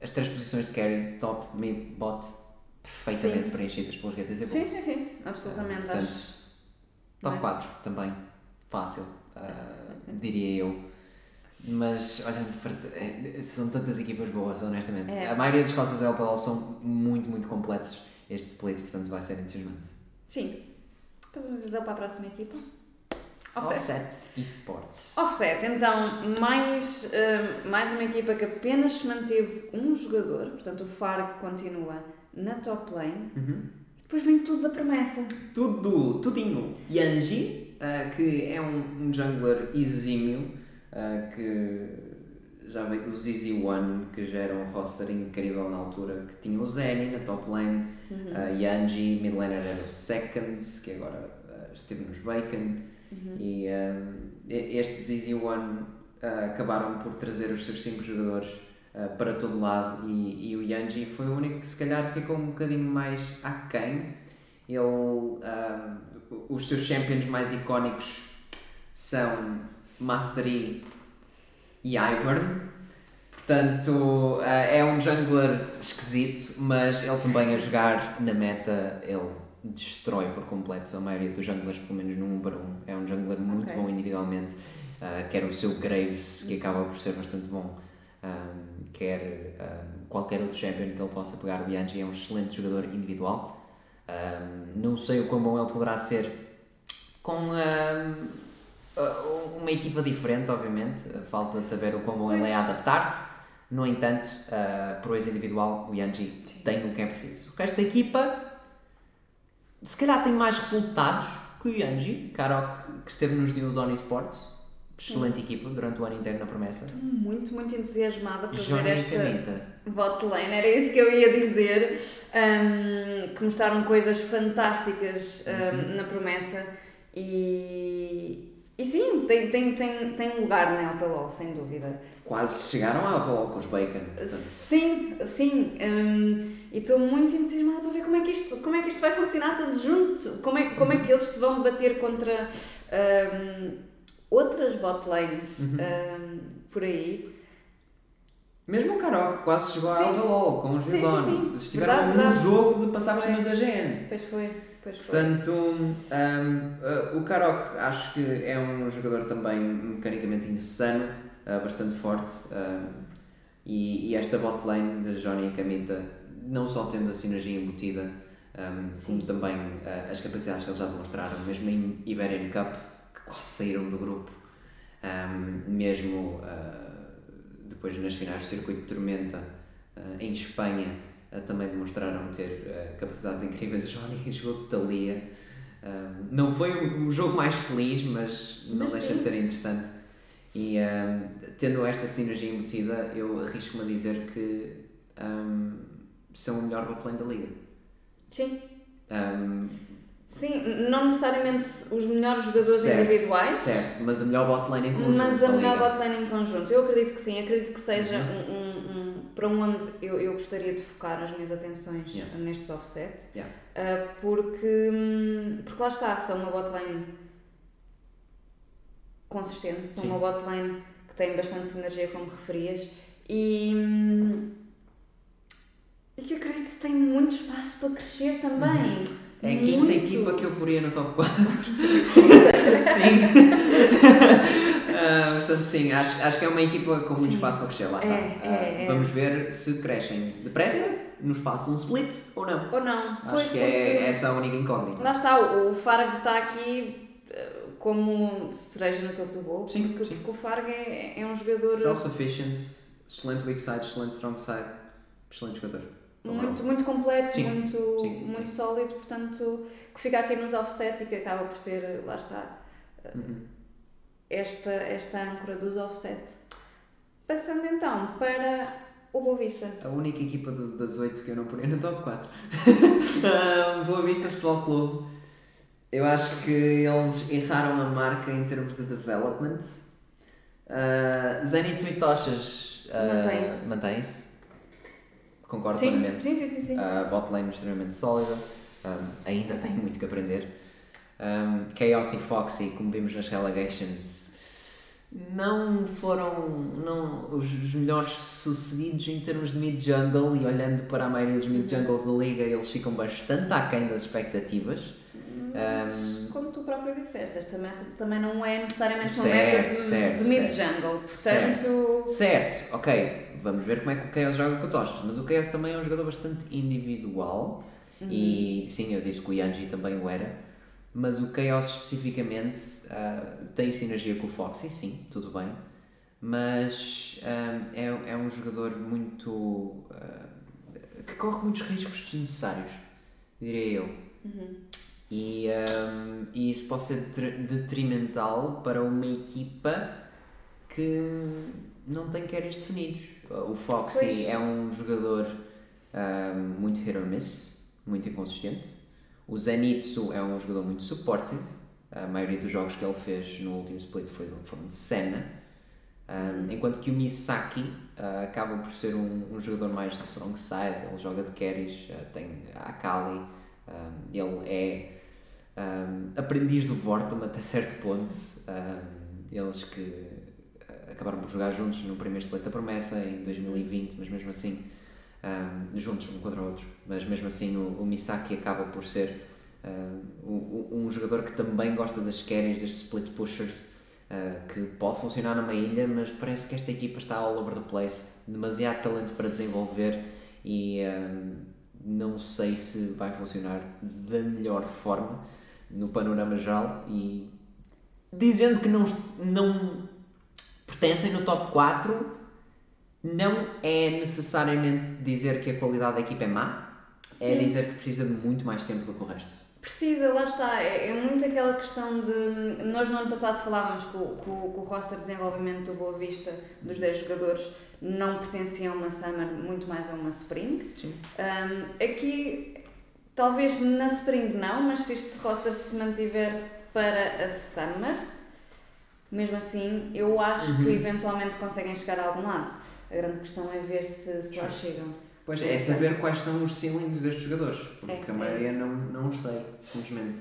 as três posições de carry, top, mid, bot, perfeitamente Sim. preenchidas pelos GTZ Bulls. Sim, sim, sim, absolutamente. Portanto, acho. top mais- 4 também, fácil, ah, diria eu. Mas olhando para. eh, São tantas equipas boas, honestamente. É. A maioria dos costas da LPL são muito, muito completos este split, portanto vai ser entusiasmante. Sim. Passamos então para a próxima equipa. Offset. Offset Esports. Offset, então, mais, hum, mais uma equipa que apenas se manteve um jogador, portanto o Farg continua na top lane. Uhum. Depois vem tudo da promessa. Tudo, tudinho. Yanji, ah, que é um, um jungler exímio, ah, que já veio do ZZ One, que já era um roster incrível na altura, que tinha o Zenny na top lane, Uhum. ah, Yanji, mid laner era o Seconds, que agora ah, esteve nos Bacon, Uhum. e e- estes ZZ One ah, acabaram por trazer os seus 5 jogadores ah, para todo lado e, e o Yanji foi o único que se calhar ficou um bocadinho mais aquém. Ele, ah, os seus champions mais icónicos são Mastery e Ivern. Portanto, ah, é um jungler esquisito, mas ele também a jogar na meta, ele destrói por completo a maioria dos junglers, pelo menos no 1 para 1. É um jungler muito Ok. bom individualmente, ah, quer o seu Graves, que acaba por ser bastante bom, ah, quer ah, qualquer outro champion que ele possa pegar. O Yanji é um excelente jogador individual. Ah, não sei o quão bom ele poderá ser com uh, uma equipa diferente, obviamente. Falta saber o quão bom ele é adaptar-se. No entanto, uh, ex individual, o Yanji tem o que é preciso. O resto da equipa, se calhar, tem mais resultados que o Yanji, Karok, que esteve nos Donny Sports. Excelente equipa durante o ano inteiro na promessa. Estou muito, muito entusiasmada por Johnny ver esta Canita. bot lane, era isso que eu ia dizer. Um, que mostraram coisas fantásticas um, Uhum. na promessa e, e sim, tem, tem, tem, tem lugar na LPLOL, sem dúvida. Quase chegaram ao Apollo com os Bacon. portanto. Sim, sim. hum, e estou muito entusiasmada para ver como é que isto, como é que isto vai funcionar tudo junto. Como é, como é que eles se vão bater contra hum, outras botlanes Uhum. hum, por aí. Mesmo o Karok quase chegou Sim. ao LOL com os Sim, sim, Vidon. sim. Estiveram Verdade, no verdade. jogo de passar por cima dos AGN. Pois foi, pois foi. Portanto, um, uh, o Karok acho que é um jogador também mecanicamente insano, uh, bastante forte. um, e, e esta bot lane de Johnny e Camita, não só tendo a sinergia embutida, um, como Sim. também uh, as capacidades que eles já demonstraram, mesmo em Iberian Cup, que quase saíram do grupo, um, mesmo uh, depois nas finais do circuito de Tormenta uh, em Espanha, uh, também demonstraram ter uh, capacidades incríveis. O Johnny jogou de Thalia. Não foi o, jogo mais feliz, mas não Mas deixa sim. de ser interessante. E um, tendo esta sinergia embutida, eu arrisco-me a dizer que um, são o melhor botlane da liga. Sim, Um, sim, não necessariamente os melhores jogadores certo, individuais. Certo, mas a melhor botlane em conjunto. Mas a da melhor botlane em conjunto, eu acredito que sim, acredito que seja Uhum. um, um- um- para onde eu, eu gostaria de focar as minhas atenções Yeah. nestes offset, Yeah. Ah, porque, hum, porque lá está, são uma botlane consistente, são Sim. uma botlane que tem bastante sinergia, como referias, e, hum, e que eu acredito que tem muito espaço para crescer também. É a quinta Muito. equipa que eu poria no top 4. sim. Ah, portanto, sim, acho, acho que é uma equipa com muito Sim. espaço para crescer. Lá está. É, Ah, é, é. Vamos ver se crescem depressa, no espaço de um split ou não. Ou não? Acho pois que é essa a única incógnita. Lá está, o o Farg está aqui eh, como cereja no topo do bolo, Sim, porque, sim. porque o Farg é, é um jogador Self-sufficient, excelente weak side, excelente strong side, excelente jogador. Muito, muito completo, Sim, muito, sim, muito sim. sólido, portanto, que fica aqui nos offset e que acaba por ser, lá está, Uhum. esta, esta âncora dos offset. Passando então para o Boa Vista. A única equipa de- das 8 que eu não poria no top 4. Ah, Boa Vista Futebol Clube. Eu acho que eles erraram a marca em termos de development. Uh, Zenit e Tochas ah, Mantém-se. mantém-se. Concordo Sim, plenamente. sim, sim, sim. sim. A bot lane extremamente sólida, um, ainda tem muito que aprender. Um, Chaos e Foxy, como vimos nas relegations, não foram não, os, melhores sucedidos em termos de mid-jungle e olhando para a maioria dos mid-jungles da liga, eles ficam bastante aquém das expectativas. Mas, Um, como tu próprio disseste, esta meta também não é necessariamente uma Certo, meta de, certo, de mid-jungle, portanto... Certo, ok, vamos ver como é que o Chaos joga com o mas o Chaos também é um jogador bastante individual e sim, eu disse que o Yanji também o era, mas o Chaos especificamente ah, tem sinergia com o Foxy, sim, tudo bem, mas ah, é, é um jogador muito. ah, que corre muitos riscos desnecessários, diria eu. Uhum. E, um, e isso pode ser detri- detrimental para uma equipa que não tem carries definidos. O Foxy Pois. é um jogador um, muito hit or miss, muito inconsistente. O Zenitsu é um jogador muito supportive. A maioria dos jogos que ele fez no último split foi, foram de cena. Um, enquanto que o Misaki uh, acaba por ser um, um jogador mais de strong side, ele joga de carries, uh, tem a Kali, um, ele é aprendiz do Vortum até certo ponto. Eles que acabaram por jogar juntos no primeiro split da promessa em 2020, mas mesmo assim, um, juntos um contra o outro, mas mesmo assim o, o Misaki acaba por ser um, um, jogador que também gosta das carries, das split pushers. Uh, que pode funcionar numa ilha, mas parece que esta equipa está all over the place, demasiado talento para desenvolver e um, não sei se vai funcionar da melhor forma no panorama geral e dizendo que não, não pertencem no top 4, não é necessariamente dizer que a qualidade da equipa é má, é Sim. dizer que precisa de muito mais tempo do que o resto. Precisa, lá está. É, é muito aquela questão de. Nós no ano passado falávamos que o, que o, que o roster de desenvolvimento do Boa Vista, dos 10 jogadores, não pertencia a uma Summer, muito mais a uma Spring. Sim. Um, aqui, talvez na Spring não, mas se este roster se mantiver para a Summer, mesmo assim, eu acho Uhum. que eventualmente conseguem chegar a algum lado. A grande questão é ver se, se lá chegam. Pois é, saber quais são os ceilings destes jogadores, porque É, a é maioria isso. não, não os sei, simplesmente.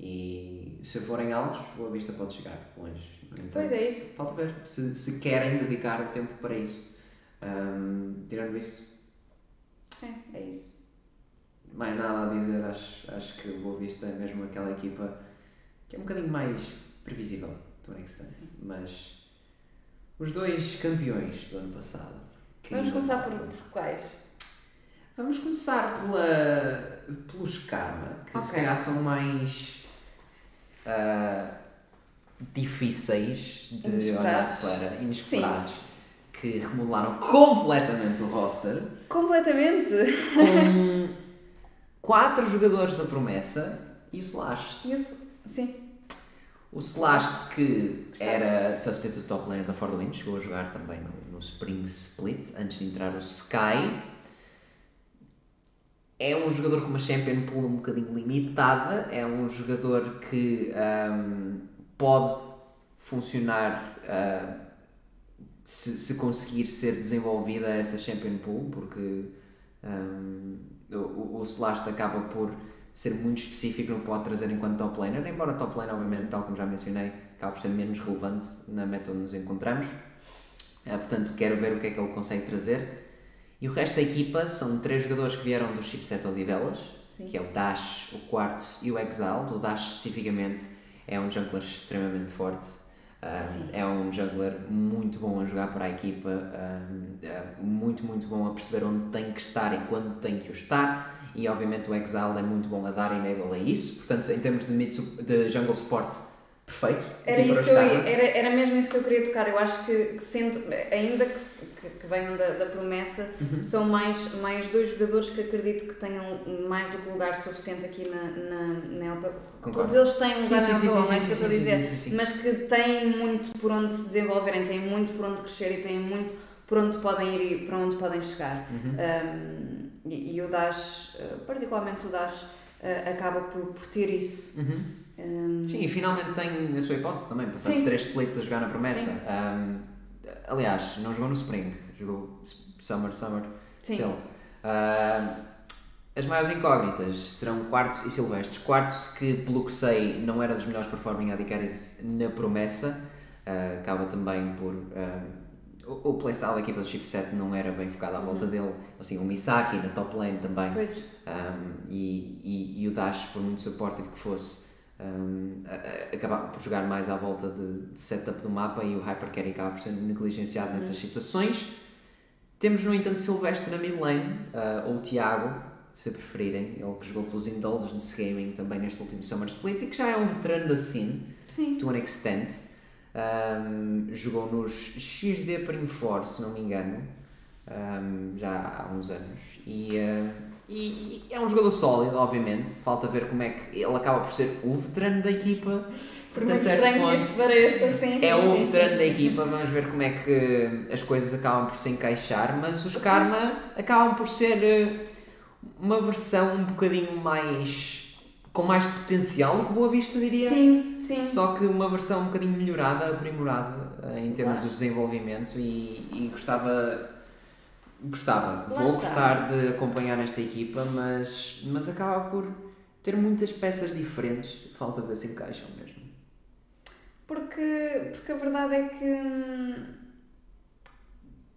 E se forem altos, Boa Vista pode chegar longe. Entanto, Pois é isso. Falta ver se, se querem dedicar o tempo para isso. Ahm, tirando isso, É, é isso. mais nada a dizer, acho, acho que o Boa Vista é mesmo aquela equipa que é um bocadinho mais previsível mas os dois campeões do ano passado. Vamos começar por, por quais? Vamos começar pela, pelos Karma, que se Ok. calhar são mais ah, difíceis de Inesperados. olhar para, inesperados, que remodelaram completamente o roster, Completamente! com quatro jogadores da promessa e o Slash. E eu- Sim. O Slash que Gostava. era substituto top laner da For the Win, chegou a jogar também no, no Spring Split, antes de entrar o Sky. É um jogador com uma champion pool um bocadinho limitada, é um jogador que ahm, pode funcionar ah, se, se conseguir ser desenvolvida essa champion pool, porque ahm, o, o, o Slash acaba por ser muito específico que pode trazer enquanto top laner, embora top laner, obviamente, tal como já mencionei, acaba por ser menos relevante na meta onde nos encontramos. Ah, portanto, quero ver o que é que ele consegue trazer. E o resto da equipa são três jogadores que vieram do chipset Odivelas, que é o Dash, o Quartz e o Exalt. O Dash, especificamente, é um jungler extremamente forte. Ah, é um jungler muito bom a jogar para a equipa, ah, muito, muito bom a perceber onde tem que estar e quando tem que o estar. E obviamente o Exile é muito bom a dar enable a isso. Portanto, em termos de, mid de jungle support, perfeito. Era, isso que eu, era, era mesmo isso que eu queria tocar. Eu acho que, que sendo, ainda que, que, que venham da, da promessa, Uhum. são mais, mais dois jogadores que acredito que tenham mais do que lugar suficiente aqui na, na, na. Todos eles têm um lugar sim, na sim, não é isso que eu estou a dizer. sim. Mas que têm muito por onde se desenvolverem, têm muito por onde crescer e têm muito por onde podem ir e para onde podem chegar. Uhum. Um, e, e o Dash, uh, particularmente o Dash, uh, acaba por, por ter isso. Uhum. Um, Sim, e finalmente tem a sua hipótese também, passar Sim. três splits a jogar na promessa. Um, aliás, não jogou no Spring, jogou Summer, Summer, Sim. still. Um, as maiores incógnitas serão Quartz e Silvestre. Quartz, que pelo que sei, não era dos melhores performing AD na promessa, uh, acaba também por. um, o, o playstyle da equipa do chipset não era bem focado à volta dele. Assim, o Misaki na top lane também. Pois, Um, e, e, e o Dash, por muito supportive que fosse, um, a- a- acabava por jogar mais à volta de, de setup do mapa e o Hypercarry acaba por ser negligenciado nessas situações. Temos, no entanto, Silvestre na mid lane, uh, ou o Tiago, se preferirem, ele que jogou pelos Indulgence Gaming também neste último Summer Split e que já é um veterano da scene, sim. to an extent. Um, jogou nos XD Prime 4, se não me engano, um, já há uns anos. E, uh, e- e é um jogador sólido, obviamente. Falta ver como é que ele acaba por ser o veterano da equipa. Por muito estranho ponto. isto pareça, sim, sim. É o sim, veterano sim. da equipa, vamos ver como é que as coisas acabam por se encaixar. Mas os Karma acabam por ser uh, uma versão um bocadinho mais. com mais potencial do que Boa Vista, diria. Sim, sim. Só que uma versão um bocadinho melhorada, aprimorada eh, em termos de desenvolvimento e, e gostava. Gostava, Lá vou está. gostar de acompanhar esta equipa, mas, mas acaba por ter muitas peças diferentes, falta ver se encaixam mesmo. Porque, porque a verdade é que. hum,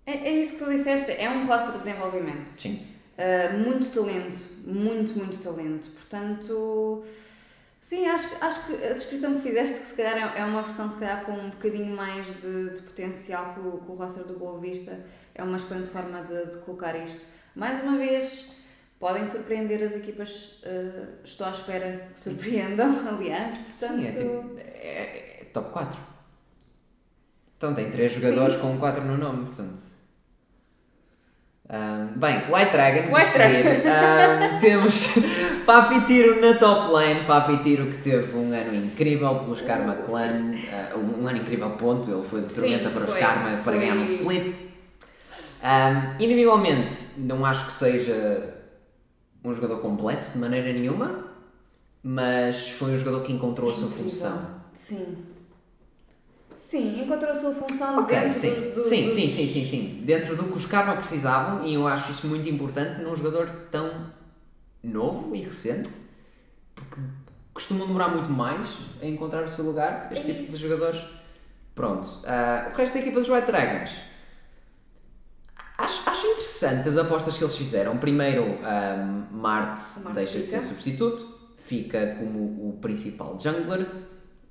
É, é isso que tu disseste, é um roster de desenvolvimento. Sim. Uh, muito talento, muito, muito talento. Portanto, sim, acho, que- acho que a descrição que fizeste, que se calhar é, é uma versão se calhar com um bocadinho mais de, de potencial que o, que o roster do Boa Vista, é uma excelente forma de, de colocar isto. Mais uma vez, podem surpreender as equipas, uh, estou à espera que surpreendam, aliás, portanto... Sim, é tipo. É, é top 4. Então tem 3 jogadores com 4 no nome, portanto. Um, bem, White Dragons White a seguir. Um, temos Papi Tiro na top lane. Papi Tiro que teve um ano incrível pelos Karma Clan. uh, um, ano incrível, ponto. Ele foi de tormenta para os foi, Karma para foi. ganhar um split. Um, individualmente, não acho que seja um jogador completo de maneira nenhuma, mas foi um jogador que encontrou a sua função. Sim. Sim, encontrou a sua função Ok, dentro sim. do, do, sim, do- sim, sim, sim, sim. Dentro do que os Karma precisavam, e eu acho isso muito importante num jogador tão novo e recente, porque costumam demorar muito mais a encontrar o seu lugar, este É tipo de jogadores. Pronto. ah, o resto da equipa dos White Dragons. Acho, acho interessante as apostas que eles fizeram. Primeiro, ah, Marte, O Marte deixa de ser fica. substituto, fica como o principal jungler.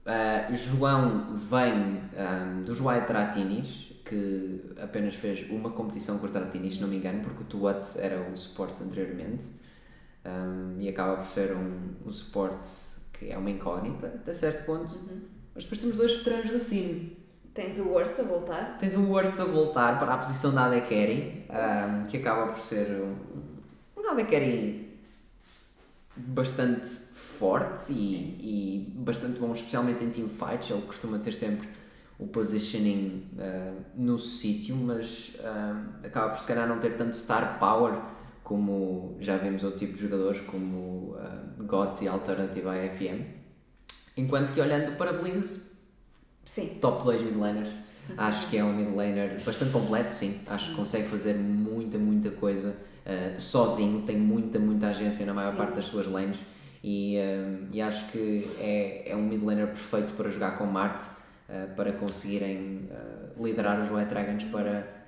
Uh, João vem um, dos White Tratinis, que apenas fez uma competição com os Tratinis, se não me engano, porque o Tuat era o suporte anteriormente. Um, e acaba por ser um, um suporte que é uma incógnita, até certo ponto. Uhum. Mas depois temos dois veteranos da Sim. Tens o Worst a voltar. Tens o Worst a voltar para a posição da AD Carry, um, que acaba por ser um, um bastante forte e, e bastante bom, especialmente em teamfights. Ele costuma ter sempre o positioning uh, no sítio, mas um, acaba por se calhar não ter tanto star power como já vemos outro tipo de jogadores como uh, Gods e Alternative AFM. Enquanto que olhando para Blizz, Sim. top 2 mid laners. Acho que é um mid laner bastante completo, sim. Acho que consegue fazer muita, muita coisa uh, sozinho. Tem muita, muita agência na maior Sim. parte das suas lanes. E, um, e acho que é, é um mid laner perfeito para jogar com Marte uh, para conseguirem uh, liderar os White Dragons para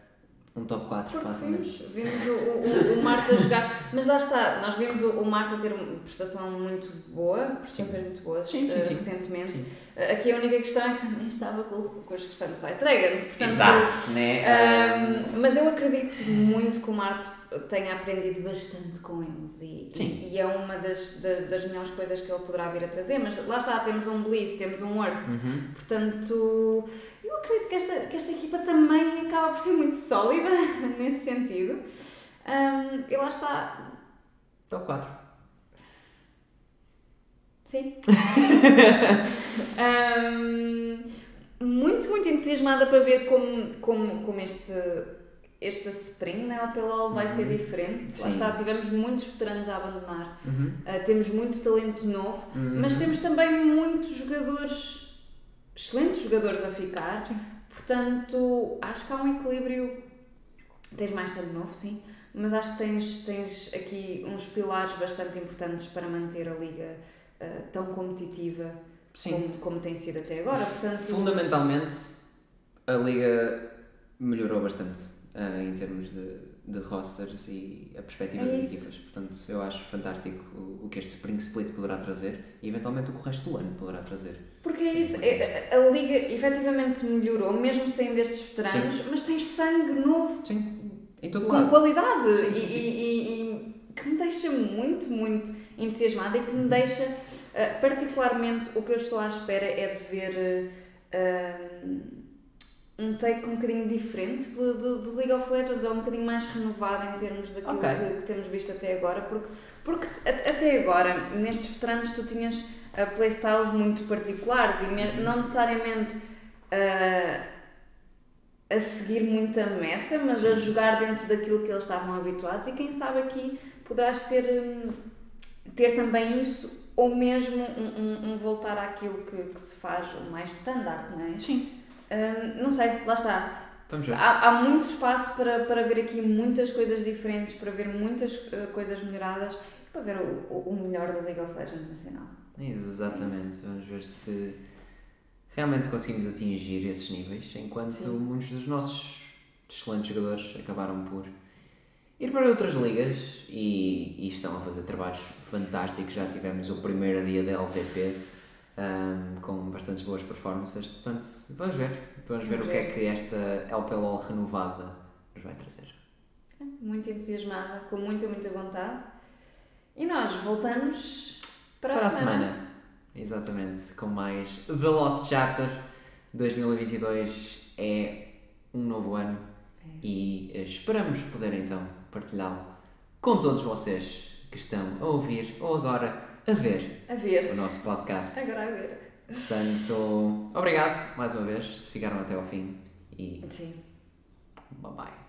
um top 4 Porque facilmente. vimos, vimos o, o, o Marta jogar, mas lá está, nós vimos o, o Marta ter uma prestação muito boa, prestações muito boas Sim, sim, eh, sim. recentemente. Sim. Eh, aqui a única questão é que também estava com, com os restantes White Dragons, portanto. Exato, né? Ahm, mas eu acredito muito que o Marte tenha aprendido bastante com eles e, Sim. e, e é uma das, da- das melhores coisas que ele poderá vir a trazer. Mas lá está, temos um Bliss, temos um Worst, Uhum. portanto eu acredito que esta, que esta equipa também acaba por ser muito sólida nesse sentido. Ahm, e lá está, Top 4. Sim. Ahm, muito, muito entusiasmada para ver como, como, como este, este Spring na LPLOL vai ser diferente. Lá Sim. está, tivemos muitos veteranos a abandonar, Uhum. Ah, temos muito talento novo, Uhum. mas temos também muitos jogadores, excelentes jogadores a ficar. Portanto, acho que há um equilíbrio. Tens mais sangue novo, sim, mas acho que tens, tens aqui uns pilares bastante importantes para manter a liga ah, tão competitiva Sim. como, como tem sido até agora. Portanto, Fundamentalmente, a liga melhorou bastante eh, em termos de, de rosters e a perspectiva É das equipas. Portanto, eu acho fantástico o, o que este Spring Split poderá trazer e eventualmente o que o resto do ano poderá trazer. Porque é isso, é- a, a liga efetivamente melhorou, mesmo saindo destes veteranos, mas tens sangue novo Sim, em todo com lado. qualidade Sim, sim, e- sim. E, e- que me deixa muito, muito entusiasmada e que me deixa, uh, particularmente, o que eu estou à espera é de ver uh, um, take um bocadinho diferente do, do, do League of Legends ou um bocadinho mais renovado em termos daquilo Ok. que, que temos visto até agora, porque, porque até agora, nestes veteranos, tu tinhas uh, playstyles muito particulares e me- não necessariamente. uh, a seguir muita meta, mas a jogar dentro daquilo que eles estavam habituados e quem sabe aqui poderás ter, hum, ter também isso ou mesmo um, um- um voltar àquilo que, que se faz o mais standard, não é? Sim. Hum, não sei, lá está. Há, há muito espaço para, para ver aqui muitas coisas diferentes, para ver muitas eh, coisas melhoradas e para ver o, o- o melhor do League of Legends nacional. Exatamente. Vamos ver se realmente conseguimos atingir esses níveis, enquanto Sim. muitos dos nossos excelentes jogadores acabaram por ir para outras ligas e, e estão a fazer trabalhos fantásticos. Já tivemos o primeiro dia da LVP ahm, com bastantes boas performances. Portanto, vamos ver. Vamos ver o que é que esta LPLOL renovada nos vai trazer. Muito entusiasmada, com muita, muita vontade. E nós voltamos para, Para a semana. semana. Exatamente, com mais The Lost Chapter. 2022 é um novo ano É. e eh, esperamos poder então partilhá-lo com todos vocês que estão a ouvir ou agora a ver A ver. o nosso podcast. Agora a ver. Portanto, obrigado mais uma vez se ficaram até ao fim e Sim. bye bye.